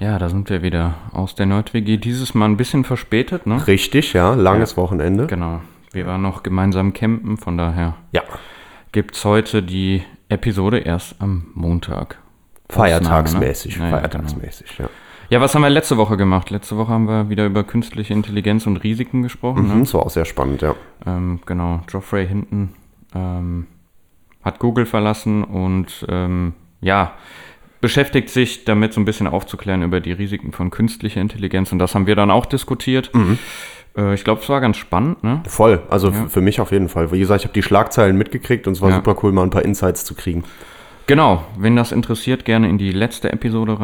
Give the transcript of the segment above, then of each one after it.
Ja, da sind wir wieder aus der Nerd-WG. Dieses Mal ein bisschen verspätet, ne? Richtig, ja, langes Wochenende. Genau. Wir waren noch gemeinsam campen, von daher Ja. gibt's heute die Episode erst am Montag. Feiertagsmäßig, Ausnahme, ne? feiertagsmäßig, ja. Ja, was haben wir letzte Woche gemacht? Letzte Woche haben wir wieder über künstliche Intelligenz und Risiken gesprochen. Mhm, Ne? das war auch sehr spannend, ja. Ähm, genau, Geoffrey hinten ähm, hat Google verlassen und ähm, ja, beschäftigt sich damit so ein bisschen aufzuklären über die Risiken von künstlicher Intelligenz und das haben wir dann auch diskutiert. Äh, ich glaube, es war ganz spannend, ne? Voll, also Ja. für mich auf jeden Fall. Wie gesagt, ich habe die Schlagzeilen mitgekriegt und es war Ja. super cool, mal ein paar Insights zu kriegen. Genau, wenn das interessiert, gerne in die letzte Episode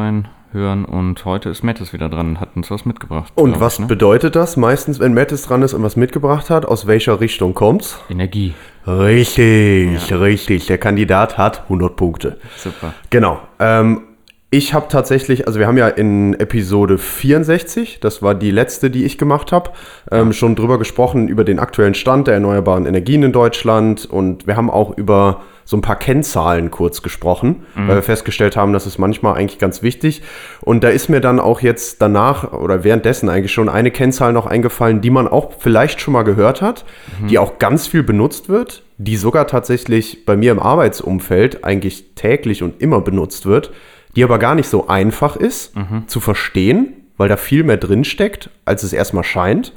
reinhören und heute ist Mattes wieder dran und hat uns was mitgebracht. Und was ich, ne? bedeutet das meistens, wenn Mattis dran ist und was mitgebracht hat? Aus welcher Richtung kommt's? Energie. Richtig, richtig. Der Kandidat hat 100 Punkte. Super. Genau. Ähm, ich habe tatsächlich, also wir haben ja in Episode 64, das war die letzte, die ich gemacht habe, ähm, schon drüber gesprochen, über den aktuellen Stand der erneuerbaren Energien in Deutschland und wir haben auch über so ein paar Kennzahlen kurz gesprochen, weil wir festgestellt haben, das ist manchmal eigentlich ganz wichtig. Und da ist mir dann auch jetzt danach oder währenddessen eigentlich schon eine Kennzahl noch eingefallen, die man auch vielleicht schon mal gehört hat, die auch ganz viel benutzt wird, die sogar tatsächlich bei mir im Arbeitsumfeld eigentlich täglich und immer benutzt wird, die aber gar nicht so einfach ist zu verstehen, weil da viel mehr drin steckt, als es erstmal scheint.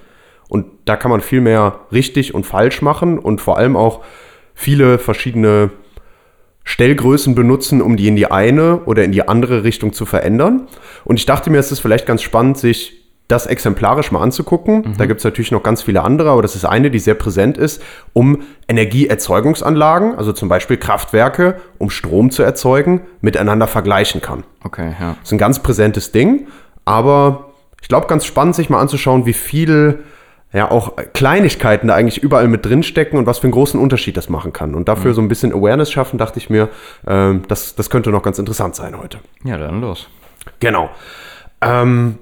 Und da kann man viel mehr richtig und falsch machen und vor allem auch viele verschiedene Stellgrößen benutzen, um die in die eine oder in die andere Richtung zu verändern. Und ich dachte mir, es ist vielleicht ganz spannend, sich das exemplarisch mal anzugucken. Da gibt es natürlich noch ganz viele andere, aber das ist eine, die sehr präsent ist, um Energieerzeugungsanlagen, also zum Beispiel Kraftwerke, um Strom zu erzeugen, miteinander vergleichen kann. Okay, ja. Das ist ein ganz präsentes Ding, aber ich glaube, ganz spannend, sich mal anzuschauen, wie viel ja auch Kleinigkeiten da eigentlich überall mit drin stecken und was für einen großen Unterschied das machen kann. Und dafür so ein bisschen Awareness schaffen, dachte ich mir, ähm, das, das könnte noch ganz interessant sein heute. Ja, dann los. Genau. Ähm,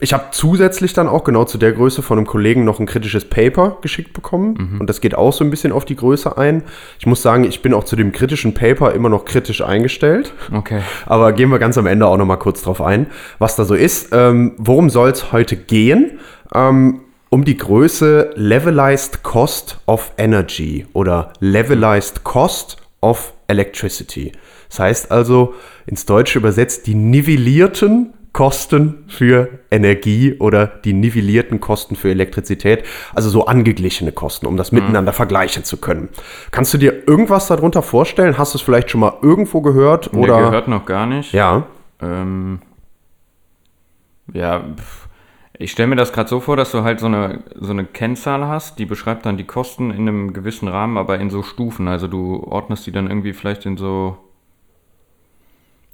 ich habe zusätzlich dann auch genau zu der Größe von einem Kollegen noch ein kritisches Paper geschickt bekommen. Und das geht auch so ein bisschen auf die Größe ein. Ich muss sagen, ich bin auch zu dem kritischen Paper immer noch kritisch eingestellt. Okay. Aber gehen wir ganz am Ende auch noch mal kurz drauf ein, was da so ist. Ähm, worum soll es heute gehen? Ähm, um die Größe Levelized Cost of Energy oder Levelized Cost of Electricity. Das heißt also ins Deutsche übersetzt die nivellierten Kosten für Energie oder die nivellierten Kosten für Elektrizität, also so angeglichene Kosten, um das miteinander vergleichen zu können. Kannst du dir irgendwas darunter vorstellen? Hast du es vielleicht schon mal irgendwo gehört? Oder Oder gehört noch gar nicht. ja, Ähm, ja, pf, ich stelle mir das gerade so vor, dass du halt so eine, so eine Kennzahl hast, die beschreibt dann die Kosten in einem gewissen Rahmen, aber in so Stufen. Also du ordnest die dann irgendwie vielleicht in so,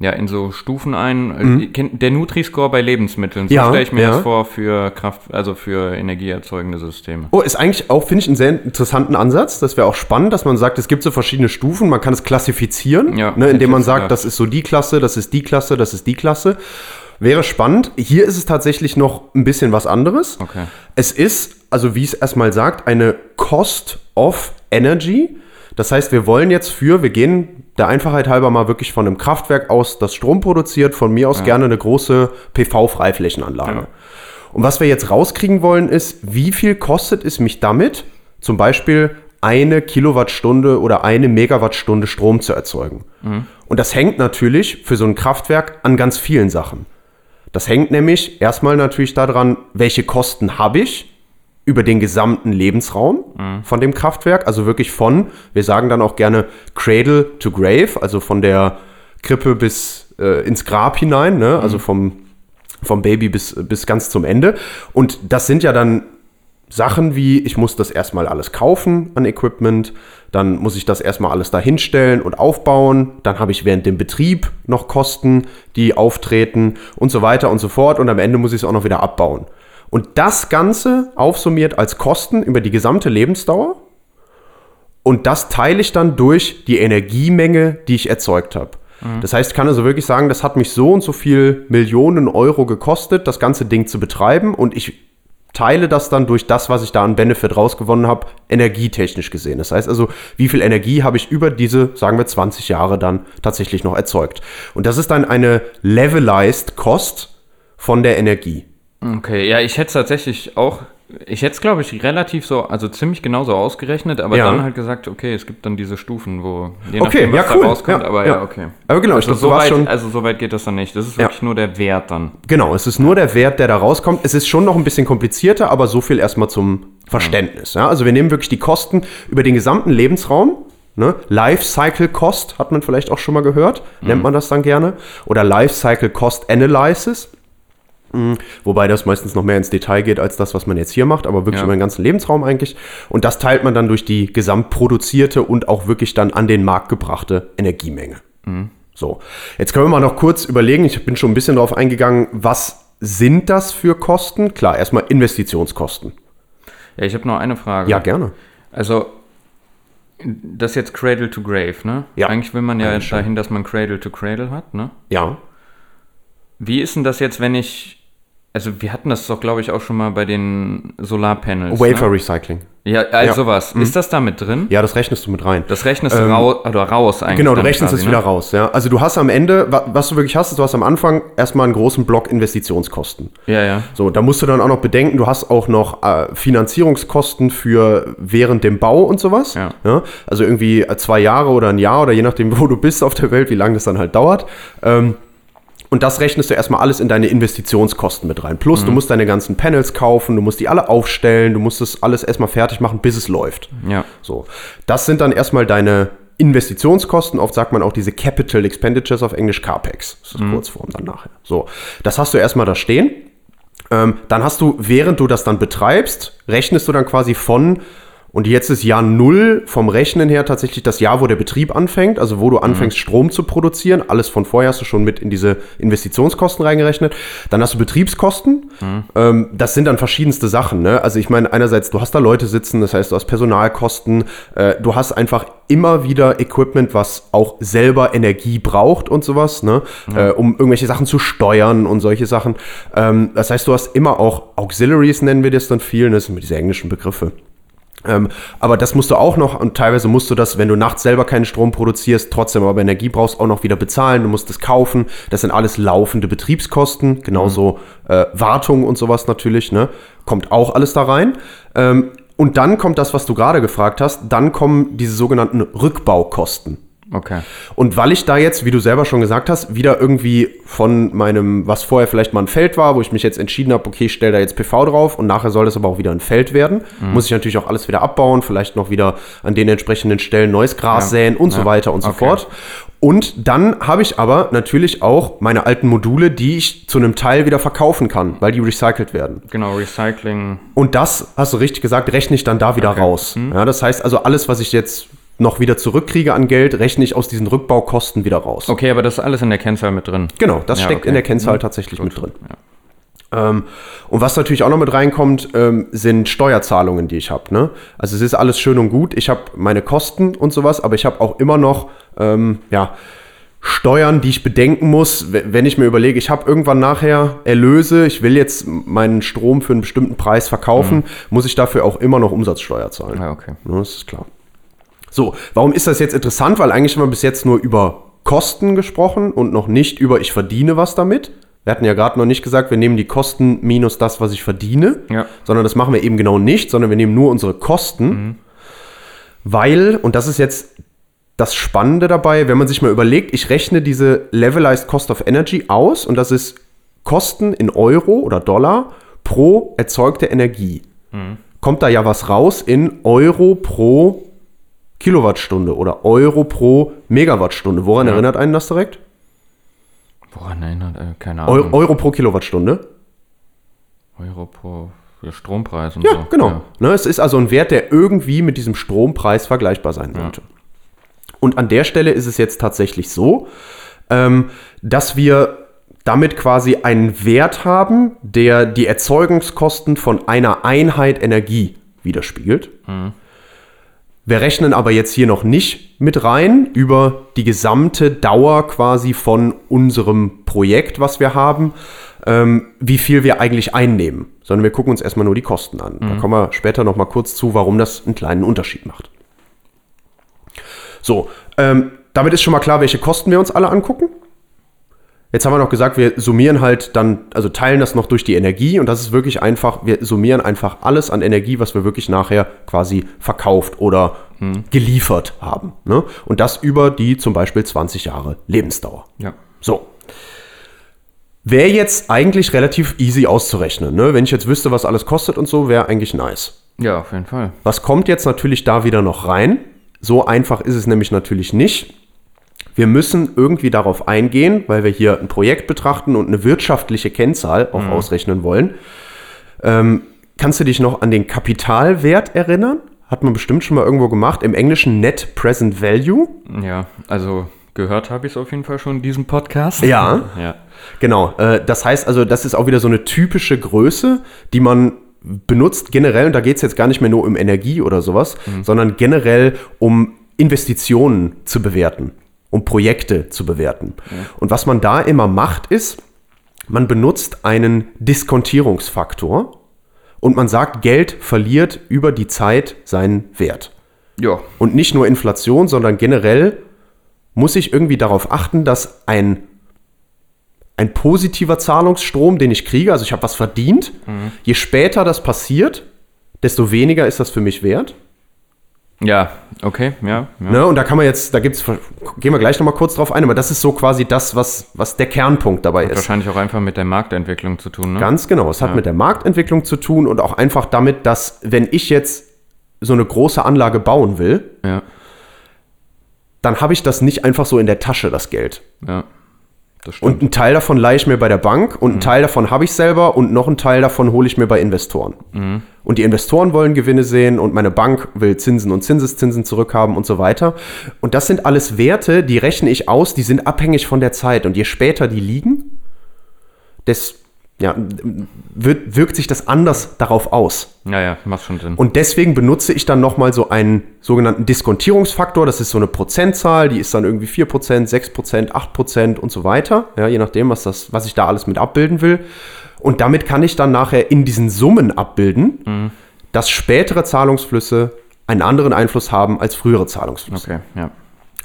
ja, in so Stufen ein. Äh, kennt- Der Nutri-Score bei Lebensmitteln, so Mhm. Ja, stelle ich mir ja. das vor für Kraft, also für energieerzeugende Systeme. Oh, ist eigentlich auch, finde ich, einen sehr interessanten Ansatz. Das wäre auch spannend, dass man sagt, es gibt so verschiedene Stufen, man kann es klassifizieren, Ja, ne, indem man sagt, gedacht. das ist so die Klasse, das ist die Klasse, das ist die Klasse. Wäre spannend. Hier ist es tatsächlich noch ein bisschen was anderes. Okay. Es ist, also wie es erstmal sagt, eine Cost of Energy. Das heißt, wir wollen jetzt für, wir gehen der Einfachheit halber mal wirklich von einem Kraftwerk aus, das Strom produziert, von mir aus gerne eine große PV-Freiflächenanlage. Ja. Und was wir jetzt rauskriegen wollen, ist, wie viel kostet es mich damit, zum Beispiel eine Kilowattstunde oder eine Megawattstunde Strom zu erzeugen. Und das hängt natürlich für so ein Kraftwerk an ganz vielen Sachen. Das hängt nämlich erstmal natürlich daran, welche Kosten habe ich über den gesamten Lebensraum von dem Kraftwerk. Also wirklich von, wir sagen dann auch gerne Cradle to Grave, also von der Krippe bis äh, ins Grab hinein, ne? also vom, vom Baby bis, bis ganz zum Ende. Und das sind ja dann Sachen wie, ich muss das erstmal alles kaufen an Equipment, dann muss ich das erstmal alles dahinstellen und aufbauen, dann habe ich während dem Betrieb noch Kosten, die auftreten und so weiter und so fort und am Ende muss ich es auch noch wieder abbauen. Und das Ganze aufsummiert als Kosten über die gesamte Lebensdauer und das teile ich dann durch die Energiemenge, die ich erzeugt habe. Das heißt, ich kann also wirklich sagen, das hat mich so und so viel Millionen Euro gekostet, das ganze Ding zu betreiben und ich teile das dann durch das, was ich da an Benefit rausgewonnen habe, energietechnisch gesehen. Das heißt also, wie viel Energie habe ich über diese, sagen wir, 20 Jahre dann tatsächlich noch erzeugt. Und das ist dann eine levelized Cost von der Energie. Okay, ja, ich hätte es tatsächlich auch, ich hätte es, glaube ich, relativ so, also ziemlich genauso ausgerechnet, aber Ja. dann halt gesagt, okay, es gibt dann diese Stufen, wo je Okay, nachdem, was ja, cool. da rauskommt, Ja, aber ja. okay. Aber genau, ich also, glaube, du so weit, schon- also so weit geht das dann nicht. Das ist wirklich nur der Wert dann. Genau, es ist nur der Wert, der da rauskommt. Es ist schon noch ein bisschen komplizierter, aber so viel erstmal zum Verständnis. Ja? Also wir nehmen wirklich die Kosten über den gesamten Lebensraum. Ne? Life Cycle Cost hat man vielleicht auch schon mal gehört, nennt man das dann gerne. Oder Life Cycle Cost Analysis. Mhm. Wobei das meistens noch mehr ins Detail geht als das, was man jetzt hier macht, aber wirklich Ja. über den ganzen Lebensraum eigentlich. Und das teilt man dann durch die gesamtproduzierte und auch wirklich dann an den Markt gebrachte Energiemenge. So, jetzt können wir mal noch kurz überlegen, ich bin schon ein bisschen darauf eingegangen, was sind das für Kosten? Klar, erstmal Investitionskosten. Ja, ich habe noch eine Frage. Ja, gerne. Also, das jetzt Cradle to Grave, ne? Ja. Eigentlich will man ja dahin, dass man Cradle to Cradle hat, ne? Ja. Wie ist denn das jetzt, wenn ich, also wir hatten das doch, glaube ich, auch schon mal bei den Solarpanels. Wafer Ne? Recycling. Ja, also Ja. sowas. Ist das da mit drin? Ja, das rechnest du mit rein. Das rechnest du raus, oder raus eigentlich. Genau, du rechnest quasi, es wieder ne? raus. Ja? Also du hast am Ende, wa- was du wirklich hast, ist, du hast am Anfang erstmal einen großen Block Investitionskosten. Ja, ja. So, da musst du dann auch noch bedenken, du hast auch noch äh, Finanzierungskosten für während dem Bau und sowas. Ja. Also irgendwie zwei Jahre oder ein Jahr oder je nachdem, wo du bist auf der Welt, wie lange das dann halt dauert. Ähm, und das rechnest du erstmal alles in deine Investitionskosten mit rein. Plus, du musst deine ganzen Panels kaufen, du musst die alle aufstellen, du musst das alles erstmal fertig machen, bis es läuft. Ja. So, das sind dann erstmal deine Investitionskosten. Oft sagt man auch diese Capital Expenditures auf Englisch CAPEX. Das ist Mhm. Kurzform dann nachher. So, das hast du erstmal da stehen. Ähm, dann hast du, während du das dann betreibst, rechnest du dann quasi von, und jetzt ist Jahr Null vom Rechnen her tatsächlich das Jahr, wo der Betrieb anfängt, also wo du anfängst, Strom zu produzieren. Alles von vorher hast du schon mit in diese Investitionskosten reingerechnet. Dann hast du Betriebskosten. Ähm, das sind dann verschiedenste Sachen. Ne? Also ich meine, einerseits, du hast da Leute sitzen, das heißt, du hast Personalkosten, äh, du hast einfach immer wieder Equipment, was auch selber Energie braucht und sowas, ne? Äh, um irgendwelche Sachen zu steuern und solche Sachen. Ähm, das heißt, du hast immer auch Auxiliaries, nennen wir das dann viel, ne? das sind immer diese englischen Begriffe. Ähm, aber das musst du auch noch, und teilweise musst du das, wenn du nachts selber keinen Strom produzierst, trotzdem aber Energie brauchst, auch noch wieder bezahlen. Du musst es kaufen. Das sind alles laufende Betriebskosten, genauso äh, Wartung und sowas natürlich, ne? Kommt auch alles da rein. Ähm, und dann kommt das, was du gerade gefragt hast, dann kommen diese sogenannten Rückbaukosten. Okay. Und weil ich da jetzt, wie du selber schon gesagt hast, wieder irgendwie von meinem, was vorher vielleicht mal ein Feld war, wo ich mich jetzt entschieden habe, okay, ich stelle da jetzt PV drauf und nachher soll das aber auch wieder ein Feld werden, muss ich natürlich auch alles wieder abbauen, vielleicht noch wieder an den entsprechenden Stellen neues Gras Ja. säen und so Ja. weiter und so Okay. fort. Und dann habe ich aber natürlich auch meine alten Module, die ich zu einem Teil wieder verkaufen kann, weil die recycelt werden. Genau, Recycling. Und das, hast du richtig gesagt, rechne ich dann da wieder Okay. raus. Mhm. Ja, das heißt also, alles, was ich jetzt noch wieder zurückkriege an Geld, rechne ich aus diesen Rückbaukosten wieder raus. Okay, aber das ist alles in der Kennzahl mit drin. Genau, das Ja, steckt okay. in der Kennzahl Mhm. tatsächlich mit drin. Ähm, und was natürlich auch noch mit reinkommt, ähm, sind Steuerzahlungen, die ich habe. Ne? Also es ist alles schön und gut. Ich habe meine Kosten und sowas, aber ich habe auch immer noch ähm, ja, Steuern, die ich bedenken muss, we- wenn ich mir überlege, ich habe irgendwann nachher Erlöse, ich will jetzt meinen Strom für einen bestimmten Preis verkaufen, muss ich dafür auch immer noch Umsatzsteuer zahlen. Ja, okay. Ne, das ist klar. So, warum ist das jetzt interessant? Weil eigentlich haben wir bis jetzt nur über Kosten gesprochen und noch nicht über ich verdiene was damit. Wir hatten ja gerade noch nicht gesagt, wir nehmen die Kosten minus das, was ich verdiene, Ja. sondern das machen wir eben genau nicht, sondern wir nehmen nur unsere Kosten, weil, und das ist jetzt das Spannende dabei, wenn man sich mal überlegt, ich rechne diese Levelized Cost of Energy aus und das ist Kosten in Euro oder Dollar pro erzeugte Energie. Kommt da ja was raus in Euro pro Kilowattstunde oder Euro pro Megawattstunde. Woran Ja. erinnert einen das direkt? Woran erinnert, äh, keine Ahnung. Euro pro Kilowattstunde. Euro pro. Strompreis und Ja, so. genau. Ne, es ist also ein Wert, der irgendwie mit diesem Strompreis vergleichbar sein sollte. Und an der Stelle ist es jetzt tatsächlich so, ähm, dass wir damit quasi einen Wert haben, der die Erzeugungskosten von einer Einheit Energie widerspiegelt. Wir rechnen aber jetzt hier noch nicht mit rein über die gesamte Dauer quasi von unserem Projekt, was wir haben, ähm, wie viel wir eigentlich einnehmen, sondern wir gucken uns erstmal nur die Kosten an. Da kommen wir später noch mal kurz zu, warum das einen kleinen Unterschied macht. So, ähm, damit ist schon mal klar, welche Kosten wir uns alle angucken. Jetzt haben wir noch gesagt, wir summieren halt dann, also teilen das noch durch die Energie und das ist wirklich einfach, wir summieren einfach alles an Energie, was wir wirklich nachher quasi verkauft oder geliefert haben. Ne? Und das über die zum Beispiel 20 Jahre Lebensdauer. Ja. So. Wäre jetzt eigentlich relativ easy auszurechnen. Ne? Wenn ich jetzt wüsste, was alles kostet und so, wäre eigentlich nice. Ja, auf jeden Fall. Was kommt jetzt natürlich da wieder noch rein? So einfach ist es nämlich natürlich nicht. Wir müssen irgendwie darauf eingehen, weil wir hier ein Projekt betrachten und eine wirtschaftliche Kennzahl auch ausrechnen wollen. Ähm, kannst du dich noch an den Kapitalwert erinnern? Hat man bestimmt schon mal irgendwo gemacht. Im Englischen Net Present Value. Ja, also gehört habe ich es auf jeden Fall schon in diesem Podcast. Ja. Ja. Genau, äh, das heißt also, das ist auch wieder so eine typische Größe, die man benutzt generell, und da geht es jetzt gar nicht mehr nur um Energie oder sowas, sondern generell um Investitionen zu bewerten, um Projekte zu bewerten. Und was man da immer macht, ist, man benutzt einen Diskontierungsfaktor und man sagt, Geld verliert über die Zeit seinen Wert. Ja. Und nicht nur Inflation, sondern generell muss ich irgendwie darauf achten, dass ein, ein positiver Zahlungsstrom, den ich kriege, also ich habe was verdient, je später das passiert, desto weniger ist das für mich wert. Ja, okay, ja. ja. Ne? Und da kann man jetzt, da gibt's, gehen wir gleich nochmal kurz drauf ein, aber das ist so quasi das, was, was der Kernpunkt dabei ist. Wahrscheinlich auch einfach mit der Marktentwicklung zu tun, ne? Ganz genau. Es hat mit der Marktentwicklung zu tun und auch einfach damit, dass wenn ich jetzt so eine große Anlage bauen will, Ja, dann habe ich das nicht einfach so in der Tasche, das Geld. ja. Und einen Teil davon leihe ich mir bei der Bank und einen Teil davon habe ich selber und noch einen Teil davon hole ich mir bei Investoren. Und die Investoren wollen Gewinne sehen und meine Bank will Zinsen und Zinseszinsen zurückhaben und so weiter. Und das sind alles Werte, die rechne ich aus, die sind abhängig von der Zeit. Und je später die liegen, des, ja, wird, wirkt sich das anders darauf aus. ja, ja, macht schon Sinn. Und deswegen benutze ich dann nochmal so einen sogenannten Diskontierungsfaktor. Das ist so eine Prozentzahl, die ist dann irgendwie 4%, 6%, 8% und so weiter. Ja, je nachdem, was, das, was ich da alles mit abbilden will. Und damit kann ich dann nachher in diesen Summen abbilden, dass spätere Zahlungsflüsse einen anderen Einfluss haben als frühere Zahlungsflüsse. okay, ja.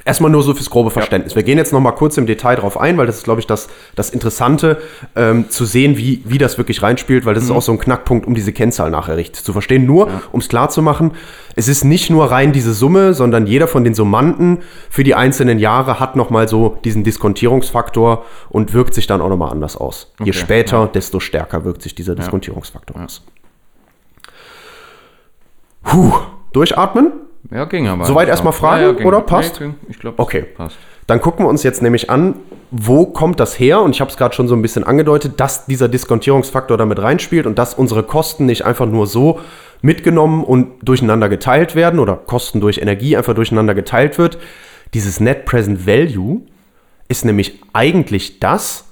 Erstmal nur so fürs grobe Verständnis. Wir gehen jetzt noch mal kurz im Detail drauf ein, weil das ist, glaube ich, das, das Interessante, ähm, zu sehen, wie, wie das wirklich reinspielt, weil das ist auch so ein Knackpunkt, um diese Kennzahl nachher richtig zu verstehen. Nur, um es klar zu machen, es ist nicht nur rein diese Summe, sondern jeder von den Summanden für die einzelnen Jahre hat noch mal so diesen Diskontierungsfaktor und wirkt sich dann auch noch mal anders aus. Je Okay, später, desto stärker wirkt sich dieser Diskontierungsfaktor aus. Puh, durchatmen. Ja, ging aber. Soweit erstmal Fragen, ging. oder? Passt? Nee, ich glaube, Okay. passt. Dann gucken wir uns jetzt nämlich an, wo kommt das her? Und ich habe es gerade schon so ein bisschen angedeutet, dass dieser Diskontierungsfaktor damit reinspielt und dass unsere Kosten nicht einfach nur so mitgenommen und durcheinander geteilt werden oder Kosten durch Energie einfach durcheinander geteilt wird. Dieses Net Present Value ist nämlich eigentlich das,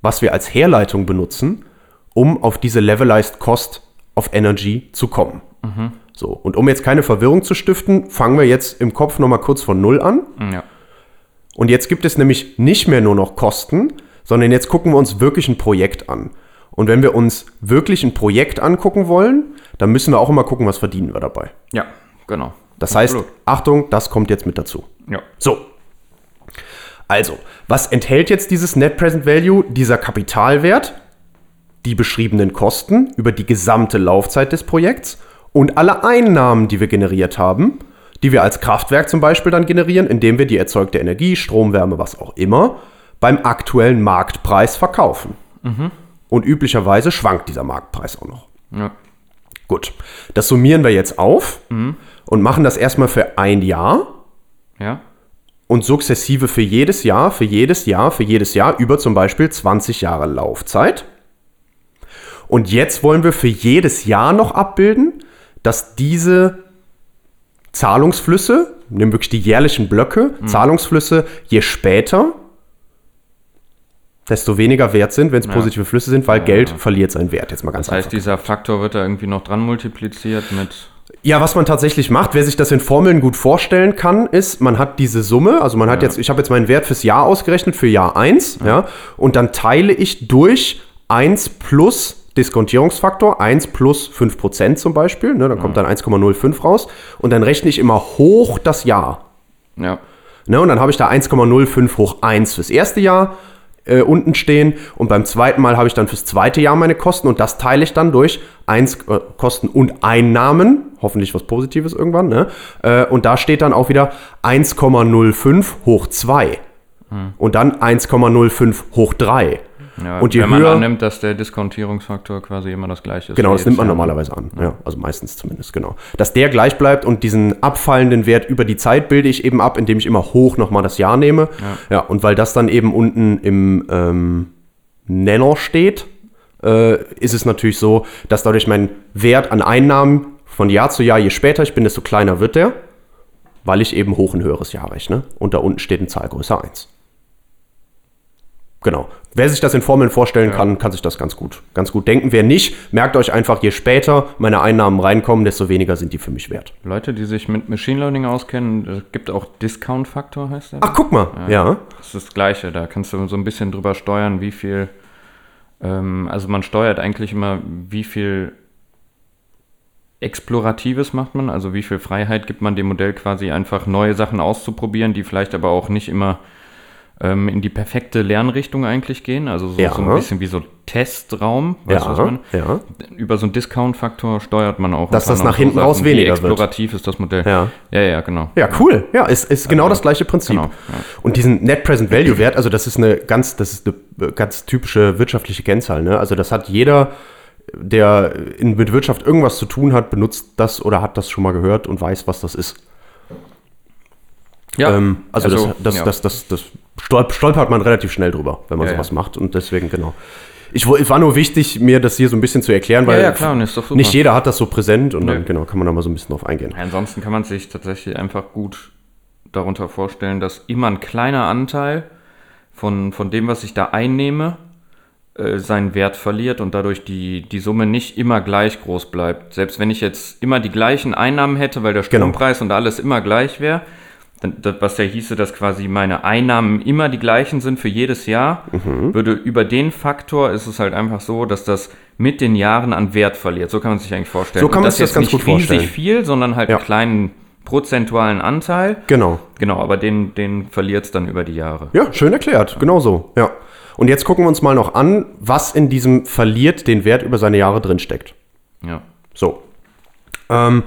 was wir als Herleitung benutzen, um auf diese Levelized Cost of Energy zu kommen. So, und um jetzt keine Verwirrung zu stiften, fangen wir jetzt im Kopf nochmal kurz von Null an. Ja. Und jetzt gibt es nämlich nicht mehr nur noch Kosten, sondern jetzt gucken wir uns wirklich ein Projekt an. Und wenn wir uns wirklich ein Projekt angucken wollen, dann müssen wir auch immer gucken, was verdienen wir dabei. ja, genau. Das heißt, Absolut. Achtung, das kommt jetzt mit dazu. Ja. So. Also, was enthält jetzt dieses Net Present Value? Dieser Kapitalwert, die beschriebenen Kosten über die gesamte Laufzeit des Projekts und alle Einnahmen, die wir generiert haben, die wir als Kraftwerk zum Beispiel dann generieren, indem wir die erzeugte Energie, Strom, Wärme, was auch immer, beim aktuellen Marktpreis verkaufen. Und üblicherweise schwankt dieser Marktpreis auch noch. Ja. Gut, das summieren wir jetzt auf und machen das erstmal für ein Jahr Ja. und sukzessive für jedes Jahr, für jedes Jahr, für jedes Jahr über zum Beispiel 20 Jahre Laufzeit. Und jetzt wollen wir für jedes Jahr noch abbilden, dass diese Zahlungsflüsse, nehmen wirklich die jährlichen Blöcke, Mhm. Zahlungsflüsse, je später, desto weniger wert sind, wenn es positive Flüsse sind, weil Geld verliert seinen Wert. Jetzt mal ganz Das heißt, einfach. dieser Faktor wird da irgendwie noch dran multipliziert mit. Ja, was man tatsächlich macht, wer sich das in Formeln gut vorstellen kann, ist, man hat diese Summe, also man hat jetzt, ich habe jetzt meinen Wert fürs Jahr ausgerechnet, für Jahr 1, ja. und dann teile ich durch 1 plus Diskontierungsfaktor, 1 plus 5% zum Beispiel, ne, dann kommt dann 1,05 raus, und dann rechne ich immer hoch das Jahr. Ja. Ne, und dann habe ich da 1,05 hoch 1 fürs erste Jahr äh, unten stehen und beim zweiten Mal habe ich dann fürs zweite Jahr meine Kosten und das teile ich dann durch 1 äh, Kosten und Einnahmen, hoffentlich was Positives irgendwann, ne? Äh, und da steht dann auch wieder 1,05 hoch 2 und dann 1,05 hoch 3. ja Und je wenn man höher- annimmt, dass der Diskontierungsfaktor quasi immer das gleiche ist. Genau, das nimmt man Jahr. normalerweise an. Ja. also meistens zumindest, genau. Dass der gleich bleibt und diesen abfallenden Wert über die Zeit bilde ich eben ab, indem ich immer hoch nochmal das Jahr nehme. Ja. und weil das dann eben unten im ähm, Nenner steht, äh, ist es natürlich so, dass dadurch mein Wert an Einnahmen von Jahr zu Jahr, je später ich bin, desto kleiner wird der, weil ich eben hoch ein höheres Jahr rechne. Und da unten steht eine Zahlgröße 1. Genau. Wer sich das in Formeln vorstellen kann, kann sich das ganz gut, ganz gut denken. Wer nicht, merkt euch einfach, je später meine Einnahmen reinkommen, desto weniger sind die für mich wert. Leute, die sich mit Machine Learning auskennen, es gibt auch Discount-Faktor, heißt der. Ach, guck mal. Ja. Das ist das Gleiche. Da kannst du so ein bisschen drüber steuern, wie viel. Ähm, also man steuert eigentlich immer, wie viel Exploratives macht man, also wie viel Freiheit gibt man dem Modell quasi einfach neue Sachen auszuprobieren, die vielleicht aber auch nicht immer ähm, in die perfekte Lernrichtung eigentlich gehen. Also so, Ja. so ein bisschen wie so Testraum. Weißt du, was Ja, man? ja. Über so einen Discount-Faktor steuert man auch. Dass das nach hinten Sachen, raus wie weniger wird. explorativ ist das Modell. Ja. ja, ja genau. Ja, cool. Ja, ist, ist genau das gleiche Prinzip. genau, ja. Und diesen Net Present Value Wert, also das ist eine ganz, das ist eine ganz typische wirtschaftliche Kennzahl. Ne? Also das hat jeder, der in, mit Wirtschaft irgendwas zu tun hat, benutzt das oder hat das schon mal gehört und weiß, was das ist. Ja, Ähm, also, das, das, ja. das, das, das stolp- stolpert man relativ schnell drüber, wenn man Ja, sowas ja. macht. Und deswegen, genau. Ich, war nur wichtig, mir das hier so ein bisschen zu erklären, weil ja, klar, nicht jeder hat das so präsent und dann Nö. genau, kann man da mal so ein bisschen drauf eingehen. Ansonsten kann man sich tatsächlich einfach gut darunter vorstellen, dass immer ein kleiner Anteil von, von dem, was ich da einnehme, äh, seinen Wert verliert und dadurch die, die Summe nicht immer gleich groß bleibt. Selbst wenn ich jetzt immer die gleichen Einnahmen hätte, weil der Genau. Strompreis und alles immer gleich wäre, dann, das, was ja hieße, dass quasi meine Einnahmen immer die gleichen sind für jedes Jahr, Mhm. würde über den Faktor ist es halt einfach so, dass das mit den Jahren an Wert verliert. So kann man sich eigentlich vorstellen. So kann man sich das jetzt ganz nicht gut vorstellen. riesig viel, sondern halt Ja. einen kleinen prozentualen Anteil. Genau. Genau, aber den, den verliert es dann über die Jahre. Ja, schön erklärt. Genau so. Ja. Und jetzt gucken wir uns mal noch an, was in diesem verliert den Wert über seine Jahre drinsteckt. Ja. So. Ähm,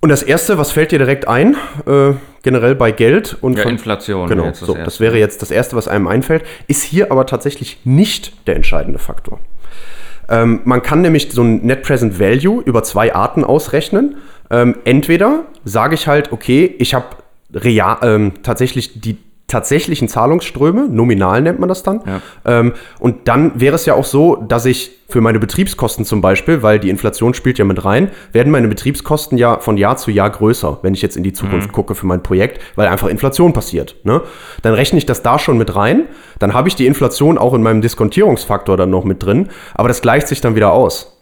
und das erste, was fällt dir direkt ein, äh, generell bei Geld und Ja, von- Inflation. Genau, das so, erste. das wäre jetzt das erste, was einem einfällt, ist hier aber tatsächlich nicht der entscheidende Faktor. Ähm, man kann nämlich so ein Net Present Value über zwei Arten ausrechnen. Ähm, entweder sage ich halt, okay, ich habe real, ähm, tatsächlich die tatsächlichen Zahlungsströme, nominal nennt man das dann. Ja. Ähm, und dann wäre es ja auch so, dass ich für meine Betriebskosten zum Beispiel, weil die Inflation spielt ja mit rein, werden meine Betriebskosten ja von Jahr zu Jahr größer, wenn ich jetzt in die Zukunft gucke für mein Projekt, weil einfach Inflation passiert. Ne? Dann rechne ich das da schon mit rein, dann habe ich die Inflation auch in meinem Diskontierungsfaktor dann noch mit drin, aber das gleicht sich dann wieder aus.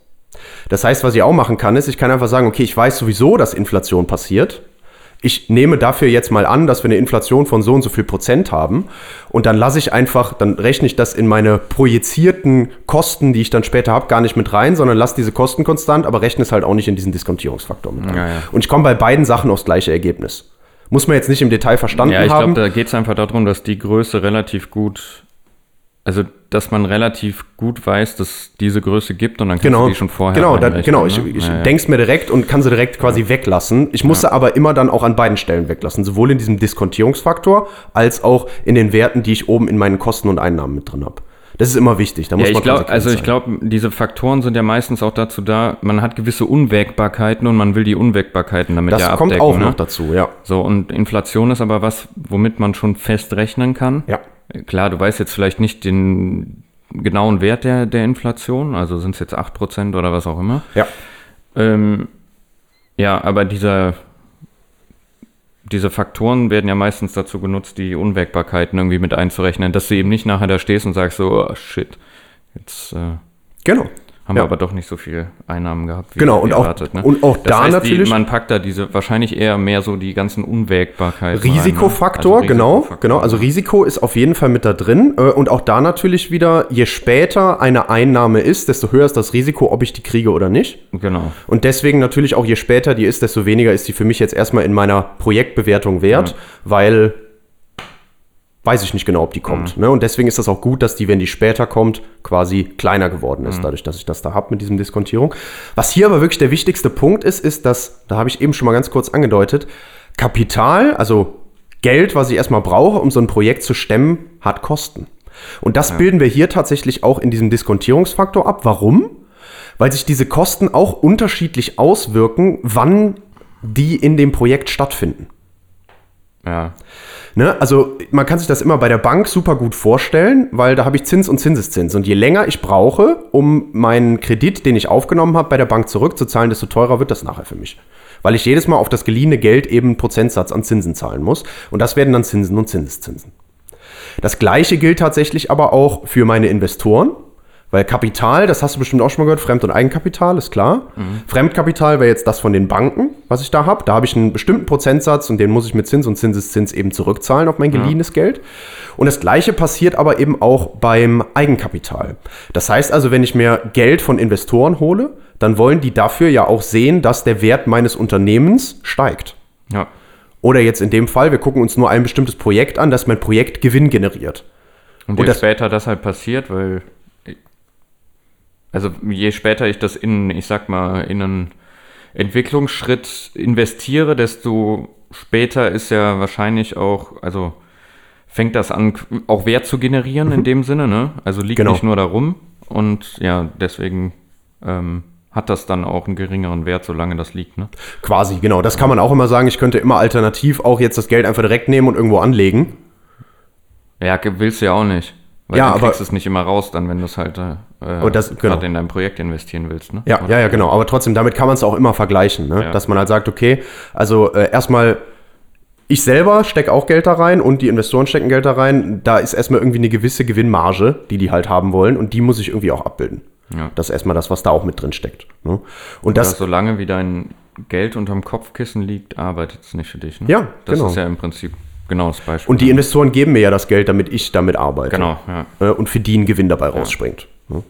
Das heißt, was ich auch machen kann, ist, ich kann einfach sagen, okay, ich weiß sowieso, dass Inflation passiert. Ich nehme dafür jetzt mal an, dass wir eine Inflation von so und so viel Prozent haben. Und dann lasse ich einfach, dann rechne ich das in meine projizierten Kosten, die ich dann später habe, gar nicht mit rein, sondern lasse diese Kosten konstant, aber rechne es halt auch nicht in diesen Diskontierungsfaktor mit rein. Ja, ja. Und ich komme bei beiden Sachen aufs gleiche Ergebnis. Muss man jetzt nicht im Detail verstanden Ja, ich haben. glaube, da geht es einfach darum, dass die Größe relativ gut, also dass man relativ gut weiß, dass diese Größe gibt und dann kannst Genau, du die schon vorher genau, da, einrechnen, genau. Ich, ne? ich Ja, ja. denke es mir direkt und kann sie direkt quasi weglassen. Ich muss sie aber immer dann auch an beiden Stellen weglassen, sowohl in diesem Diskontierungsfaktor als auch in den Werten, die ich oben in meinen Kosten und Einnahmen mit drin habe. Das ist immer wichtig. Da muss Ja, ich man glaube, also ich glaube, diese Faktoren sind ja meistens auch dazu da, man hat gewisse Unwägbarkeiten und man will die Unwägbarkeiten damit das ja kommt abdecken. auch ne? noch dazu, ja. So, und Inflation ist aber was, womit man schon fest rechnen kann. Ja. Klar, du weißt jetzt vielleicht nicht den, genauen Wert der, der Inflation, also sind es jetzt 8% oder was auch immer. Ja. Ähm, ja, aber dieser, diese Faktoren werden ja meistens dazu genutzt, die Unwägbarkeiten irgendwie mit einzurechnen, dass du eben nicht nachher da stehst und sagst so, oh, shit, jetzt äh, Genau. Haben Ja. wir aber doch nicht so viel Einnahmen gehabt, wie, Genau, und auch- erwartet. Ne? und auch das da heißt, natürlich- Die, man packt da diese, wahrscheinlich eher mehr so die ganzen Unwägbarkeiten. rein, ne? Risikofaktor, Also genau, Risikofaktor. genau. Also Risiko ist auf jeden Fall mit da drin. Äh, Und auch da natürlich wieder, je später eine Einnahme ist, desto höher ist das Risiko, ob ich die kriege oder nicht. Genau. Und deswegen natürlich auch, je später die ist, desto weniger ist die für mich jetzt erstmal in meiner Projektbewertung wert, weil weiß ich nicht genau, ob die kommt. Ne? Und deswegen ist das auch gut, dass die, wenn die später kommt, quasi kleiner geworden ist, dadurch, dass ich das da habe mit diesem Diskontierung. Was hier aber wirklich der wichtigste Punkt ist, ist, dass, da habe ich eben schon mal ganz kurz angedeutet, Kapital, also Geld, was ich erstmal brauche, um so ein Projekt zu stemmen, hat Kosten. Und das bilden wir hier tatsächlich auch in diesem Diskontierungsfaktor ab. Warum? Weil sich diese Kosten auch unterschiedlich auswirken, wann die in dem Projekt stattfinden. Ja. Ne? Also man kann sich das immer bei der Bank super gut vorstellen, weil da habe ich Zins und Zinseszins. Und je länger ich brauche, um meinen Kredit, den ich aufgenommen habe, bei der Bank zurückzuzahlen, desto teurer wird das nachher für mich. Weil ich jedes Mal auf das geliehene Geld eben einen Prozentsatz an Zinsen zahlen muss. Und das werden dann Zinsen und Zinseszinsen. Das gleiche gilt tatsächlich aber auch für meine Investoren. Weil Kapital, das hast du bestimmt auch schon mal gehört, Fremd- und Eigenkapital, ist klar. Fremdkapital wäre jetzt das von den Banken, was ich da habe. Da habe ich einen bestimmten Prozentsatz und den muss ich mit Zins und Zinseszins eben zurückzahlen auf mein geliehenes Geld. Und das gleiche passiert aber eben auch beim Eigenkapital. Das heißt also, wenn ich mir Geld von Investoren hole, dann wollen die dafür ja auch sehen, dass der Wert meines Unternehmens steigt. Ja. Oder jetzt in dem Fall, wir gucken uns nur ein bestimmtes Projekt an, dass mein Projekt Gewinn generiert. Und, Und das- später das halt passiert, weil. Also je später ich das in, ich sag mal, in einen Entwicklungsschritt investiere, desto später ist ja wahrscheinlich auch, also fängt das an, auch Wert zu generieren in dem Sinne, ne? Also liegt Genau. nicht nur darum. Und ja, deswegen ähm, hat das dann auch einen geringeren Wert, solange das liegt, ne? Quasi, genau. Das kann man auch immer sagen. Ich könnte immer alternativ auch jetzt das Geld einfach direkt nehmen und irgendwo anlegen. Ja, willst du ja auch nicht. Weil Ja, du aber- kriegst es nicht immer raus, dann, wenn du es halt äh, Und das- genau. gerade in dein Projekt investieren willst, ne? Ja, ja, ja, genau. Aber trotzdem, damit kann man es auch immer vergleichen. Ne? Ja. Dass man halt sagt, okay, also äh, erstmal, ich selber stecke auch Geld da rein und die Investoren stecken Geld da rein. Da ist erstmal irgendwie eine gewisse Gewinnmarge, die die halt haben wollen und die muss ich irgendwie auch abbilden. Ja. Das ist erstmal das, was da auch mit drin steckt. Ne? Und Das das, solange wie dein Geld unterm Kopfkissen liegt, arbeitet es nicht für dich. Ne? Ja, das genau. ist ja im Prinzip genau das Beispiel. und die Investoren geben mir ja das Geld, damit ich damit arbeite. Genau, ja. äh, und für die ein Gewinn dabei rausspringt. Ne?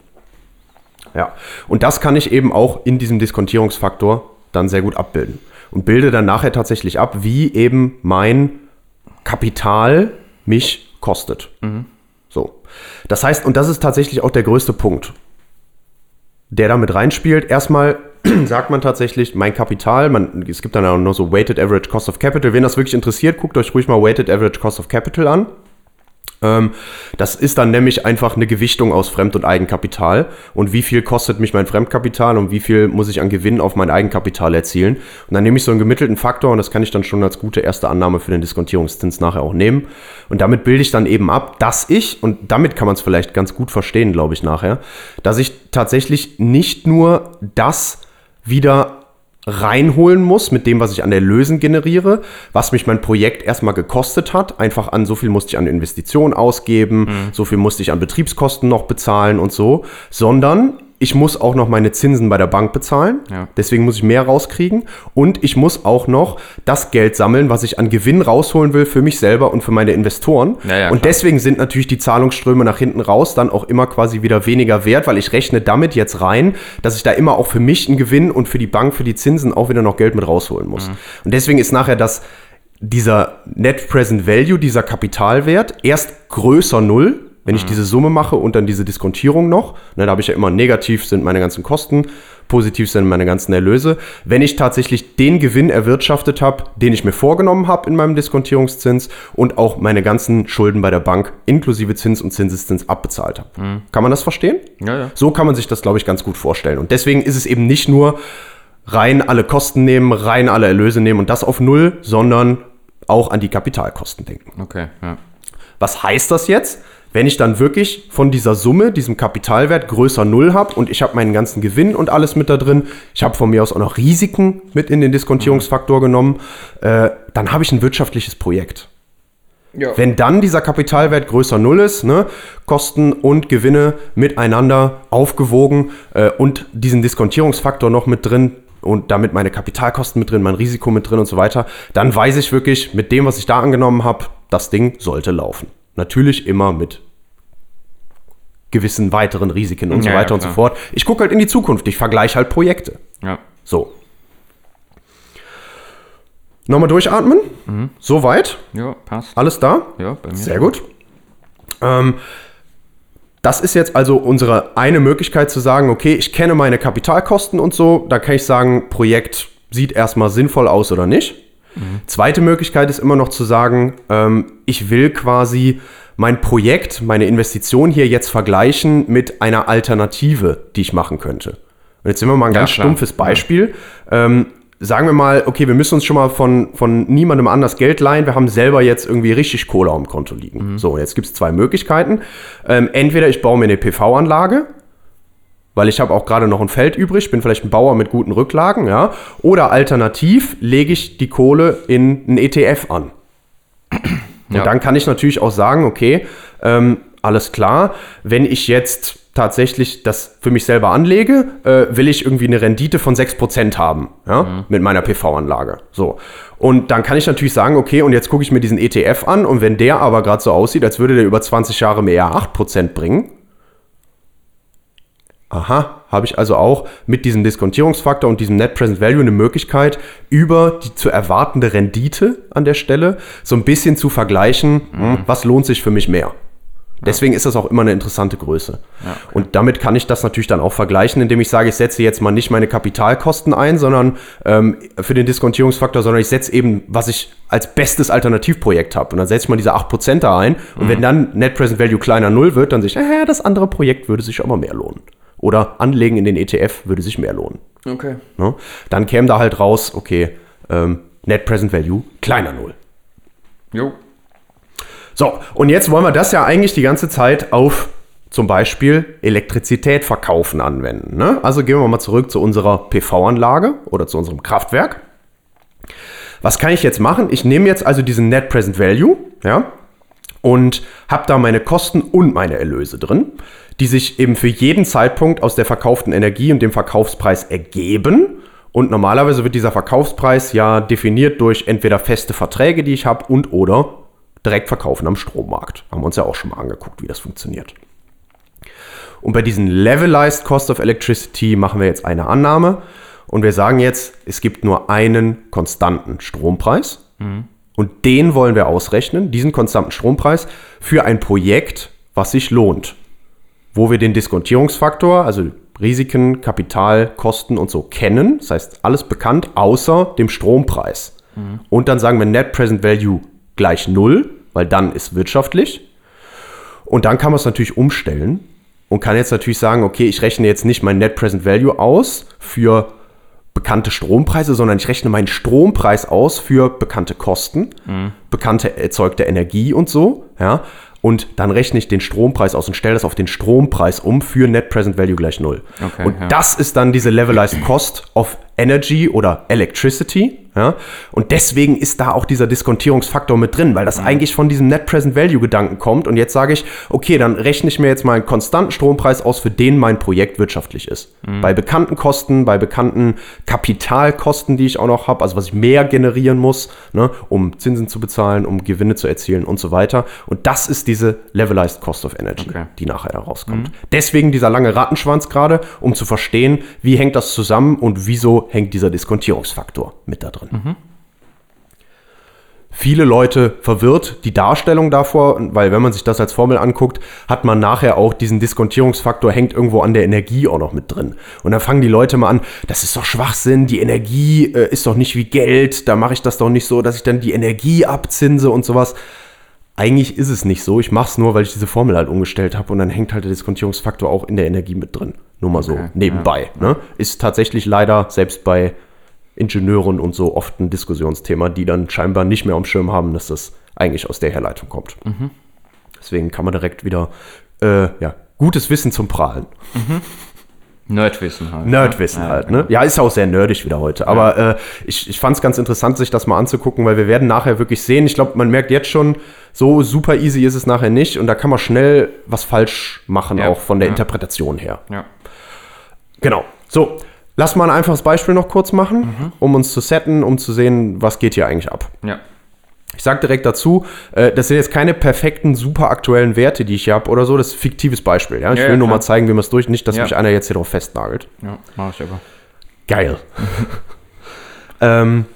Ja, und das kann ich eben auch in diesem Diskontierungsfaktor dann sehr gut abbilden. Und bilde dann nachher tatsächlich ab, wie eben mein Kapital mich kostet. So. Das heißt, und das ist tatsächlich auch der größte Punkt, der damit reinspielt. Erstmal sagt man tatsächlich, mein Kapital, man, es gibt dann auch noch so Weighted Average Cost of Capital. Wen das wirklich interessiert, guckt euch ruhig mal Weighted Average Cost of Capital an. Ähm, das ist dann nämlich einfach eine Gewichtung aus Fremd- und Eigenkapital. Und wie viel kostet mich mein Fremdkapital und wie viel muss ich an Gewinn auf mein Eigenkapital erzielen? Und dann nehme ich so einen gemittelten Faktor und das kann ich dann schon als gute erste Annahme für den Diskontierungszins nachher auch nehmen. Und damit bilde ich dann eben ab, dass ich, und damit kann man es vielleicht ganz gut verstehen, glaube ich, nachher, dass ich tatsächlich nicht nur das wieder reinholen muss mit dem, was ich an Erlösen generiere, was mich mein Projekt erstmal gekostet hat. Einfach an, so viel musste ich an Investitionen ausgeben, so viel musste ich an Betriebskosten noch bezahlen und so, sondern ich muss auch noch meine Zinsen bei der Bank bezahlen. Ja. Deswegen muss ich mehr rauskriegen. Und ich muss auch noch das Geld sammeln, was ich an Gewinn rausholen will für mich selber und für meine Investoren. Ja, und deswegen sind natürlich die Zahlungsströme nach hinten raus dann auch immer quasi wieder weniger wert, weil ich rechne damit jetzt rein, dass ich da immer auch für mich einen Gewinn und für die Bank, für die Zinsen auch wieder noch Geld mit rausholen muss. Und deswegen ist nachher das, dieser Net Present Value, dieser Kapitalwert, erst größer Null, wenn ich diese Summe mache und dann diese Diskontierung noch. Ne, da habe ich ja immer negativ sind meine ganzen Kosten, positiv sind meine ganzen Erlöse. Wenn ich tatsächlich den Gewinn erwirtschaftet habe, den ich mir vorgenommen habe in meinem Diskontierungszins und auch meine ganzen Schulden bei der Bank inklusive Zins und Zinseszins abbezahlt habe. Kann man das verstehen? Ja, ja. So kann man sich das, glaube ich, ganz gut vorstellen. Und deswegen ist es eben nicht nur rein alle Kosten nehmen, rein alle Erlöse nehmen und das auf Null, sondern auch an die Kapitalkosten denken. Okay, ja. Was heißt das jetzt? Wenn ich dann wirklich von dieser Summe, diesem Kapitalwert größer Null habe und ich habe meinen ganzen Gewinn und alles mit da drin, ich habe von mir aus auch noch Risiken mit in den Diskontierungsfaktor genommen, äh, dann habe ich ein wirtschaftliches Projekt. Ja. Wenn dann dieser Kapitalwert größer Null ist, ne, Kosten und Gewinne miteinander aufgewogen äh, und diesen Diskontierungsfaktor noch mit drin und damit meine Kapitalkosten mit drin, mein Risiko mit drin und so weiter, dann weiß ich wirklich, mit dem, was ich da angenommen habe, das Ding sollte laufen. Natürlich immer mit gewissen weiteren Risiken und so Ja, ja, weiter und so fort. Ich gucke halt in die Zukunft, ich vergleiche halt Projekte. Ja. So. Nochmal durchatmen. Mhm. Soweit. Ja, passt. Alles da? Ja, bei mir. Sehr gut. Ähm, das ist jetzt also unsere eine Möglichkeit zu sagen, okay, ich kenne meine Kapitalkosten und so, da kann ich sagen, Projekt sieht erstmal sinnvoll aus oder nicht. Zweite Möglichkeit ist immer noch zu sagen, ähm, ich will quasi mein Projekt, meine Investition hier jetzt vergleichen mit einer Alternative, die ich machen könnte. Und jetzt nehmen wir mal ein Ja, ganz klar. stumpfes Beispiel. Ähm, sagen wir mal, okay, wir müssen uns schon mal von, von niemandem anders Geld leihen. Wir haben selber jetzt irgendwie richtig Kohle dem Konto liegen. So, jetzt gibt es zwei Möglichkeiten. Ähm, entweder ich baue mir eine PV-Anlage, weil ich habe auch gerade noch ein Feld übrig, bin vielleicht ein Bauer mit guten Rücklagen, ja. Oder alternativ lege ich die Kohle in einen ETF an. Und Ja. dann kann ich natürlich auch sagen, okay, ähm, alles klar, wenn ich jetzt tatsächlich das für mich selber anlege, äh, will ich irgendwie eine Rendite von 6% haben, ja, mit meiner PV-Anlage. So. Und dann kann ich natürlich sagen, okay, und jetzt gucke ich mir diesen ETF an und wenn der aber gerade so aussieht, als würde der über 20 Jahre mehr 8% bringen, Aha, habe ich also auch mit diesem Diskontierungsfaktor und diesem Net Present Value eine Möglichkeit, über die zu erwartende Rendite an der Stelle so ein bisschen zu vergleichen, hm, was lohnt sich für mich mehr. Deswegen ist das auch immer eine interessante Größe. Und damit kann ich das natürlich dann auch vergleichen, indem ich sage, ich setze jetzt mal nicht meine Kapitalkosten ein, sondern ähm, für den Diskontierungsfaktor, sondern ich setze eben, was ich als bestes Alternativprojekt habe. Und dann setze ich mal diese 8% da ein. Und wenn dann Net Present Value kleiner Null wird, dann sehe ich, äh, das andere Projekt würde sich aber mehr lohnen. Oder Anlegen in den ETF würde sich mehr lohnen. Okay. Ne? Dann käme da halt raus, okay, ähm, Net Present Value kleiner Null. Jo. So, und jetzt wollen wir das ja eigentlich die ganze Zeit auf zum Beispiel Elektrizität verkaufen anwenden. Ne? Also gehen wir mal zurück zu unserer PV-Anlage oder zu unserem Kraftwerk. Was kann ich jetzt machen? Ich nehme jetzt also diesen Net Present Value, ja, und habe da meine Kosten und meine Erlöse drin, die sich eben für jeden Zeitpunkt aus der verkauften Energie und dem Verkaufspreis ergeben. Und normalerweise wird dieser Verkaufspreis ja definiert durch entweder feste Verträge, die ich habe, und oder direkt verkaufen am Strommarkt. Haben wir uns ja auch schon mal angeguckt, wie das funktioniert. Und bei diesen Levelized Cost of Electricity machen wir jetzt eine Annahme und wir sagen jetzt, es gibt nur einen konstanten Strompreis und den wollen wir ausrechnen, diesen konstanten Strompreis für ein Projekt, was sich lohnt, wo wir den Diskontierungsfaktor, also Risiken, Kapital, Kosten und so kennen, das heißt alles bekannt außer dem Strompreis. Und dann sagen wir Net Present Value gleich null, weil dann ist wirtschaftlich. Und dann kann man es natürlich umstellen und kann jetzt natürlich sagen, okay, ich rechne jetzt nicht mein Net Present Value aus für bekannte Strompreise, sondern ich rechne meinen Strompreis aus für bekannte Kosten, bekannte erzeugte Energie und so, ja. Und dann rechne ich den Strompreis aus und stelle das auf den Strompreis um für Net Present Value gleich null. Okay, und ja. das ist dann diese Levelized Cost of Energy oder Electricity. Ja? Und deswegen ist da auch dieser Diskontierungsfaktor mit drin, weil das eigentlich von diesem Net Present Value Gedanken kommt. Und jetzt sage ich, okay, dann rechne ich mir jetzt mal einen konstanten Strompreis aus, für den mein Projekt wirtschaftlich ist. Bei bekannten Kosten, bei bekannten Kapitalkosten, die ich auch noch habe, also was ich mehr generieren muss, ne, um Zinsen zu bezahlen, um Gewinne zu erzielen und so weiter. Und das ist diese Levelized Cost of Energy, Okay. die nachher da rauskommt. Deswegen dieser lange Rattenschwanz gerade, um zu verstehen, wie hängt das zusammen und wieso hängt dieser Diskontierungsfaktor mit da drin. Viele Leute verwirrt die Darstellung davor, weil wenn man sich das als Formel anguckt, hat man nachher auch diesen Diskontierungsfaktor hängt irgendwo an der Energie auch noch mit drin. Und dann fangen die Leute mal an, das ist doch Schwachsinn, die Energie äh, ist doch nicht wie Geld, da mache ich das doch nicht so, dass ich dann die Energie abzinse und sowas. Eigentlich ist es nicht so. Ich mache es nur, weil ich diese Formel halt umgestellt habe und dann hängt halt der Diskontierungsfaktor auch in der Energie mit drin. Nur mal so Okay, nebenbei. Ne? Ist tatsächlich leider selbst bei Ingenieuren und so oft ein Diskussionsthema, die dann scheinbar nicht mehr am Schirm haben, dass das eigentlich aus der Herleitung kommt. Deswegen kann man direkt wieder äh, ja, gutes Wissen zum Prahlen. Nerdwissen halt. Nerdwissen ja, halt, ne? Ja, ist auch sehr nerdig wieder heute. Aber äh, ich, ich fand es ganz interessant, sich das mal anzugucken, weil wir werden nachher wirklich sehen. Ich glaube, man merkt jetzt schon, so super easy ist es nachher nicht. Und da kann man schnell was falsch machen, Ja, auch von der ja. Interpretation her. Ja. Genau. So, lass mal ein einfaches Beispiel noch kurz machen, um uns zu setten, um zu sehen, was geht hier eigentlich ab. Ja. Ich sage direkt dazu, äh, das sind jetzt keine perfekten, super aktuellen Werte, die ich hier habe oder so. Das ist ein fiktives Beispiel. Ja? Ich Ja, will ja, nur klar. mal zeigen, wie man es durch, nicht, dass mich einer jetzt hier drauf festnagelt. Ja, mach ich aber. Geil. ähm,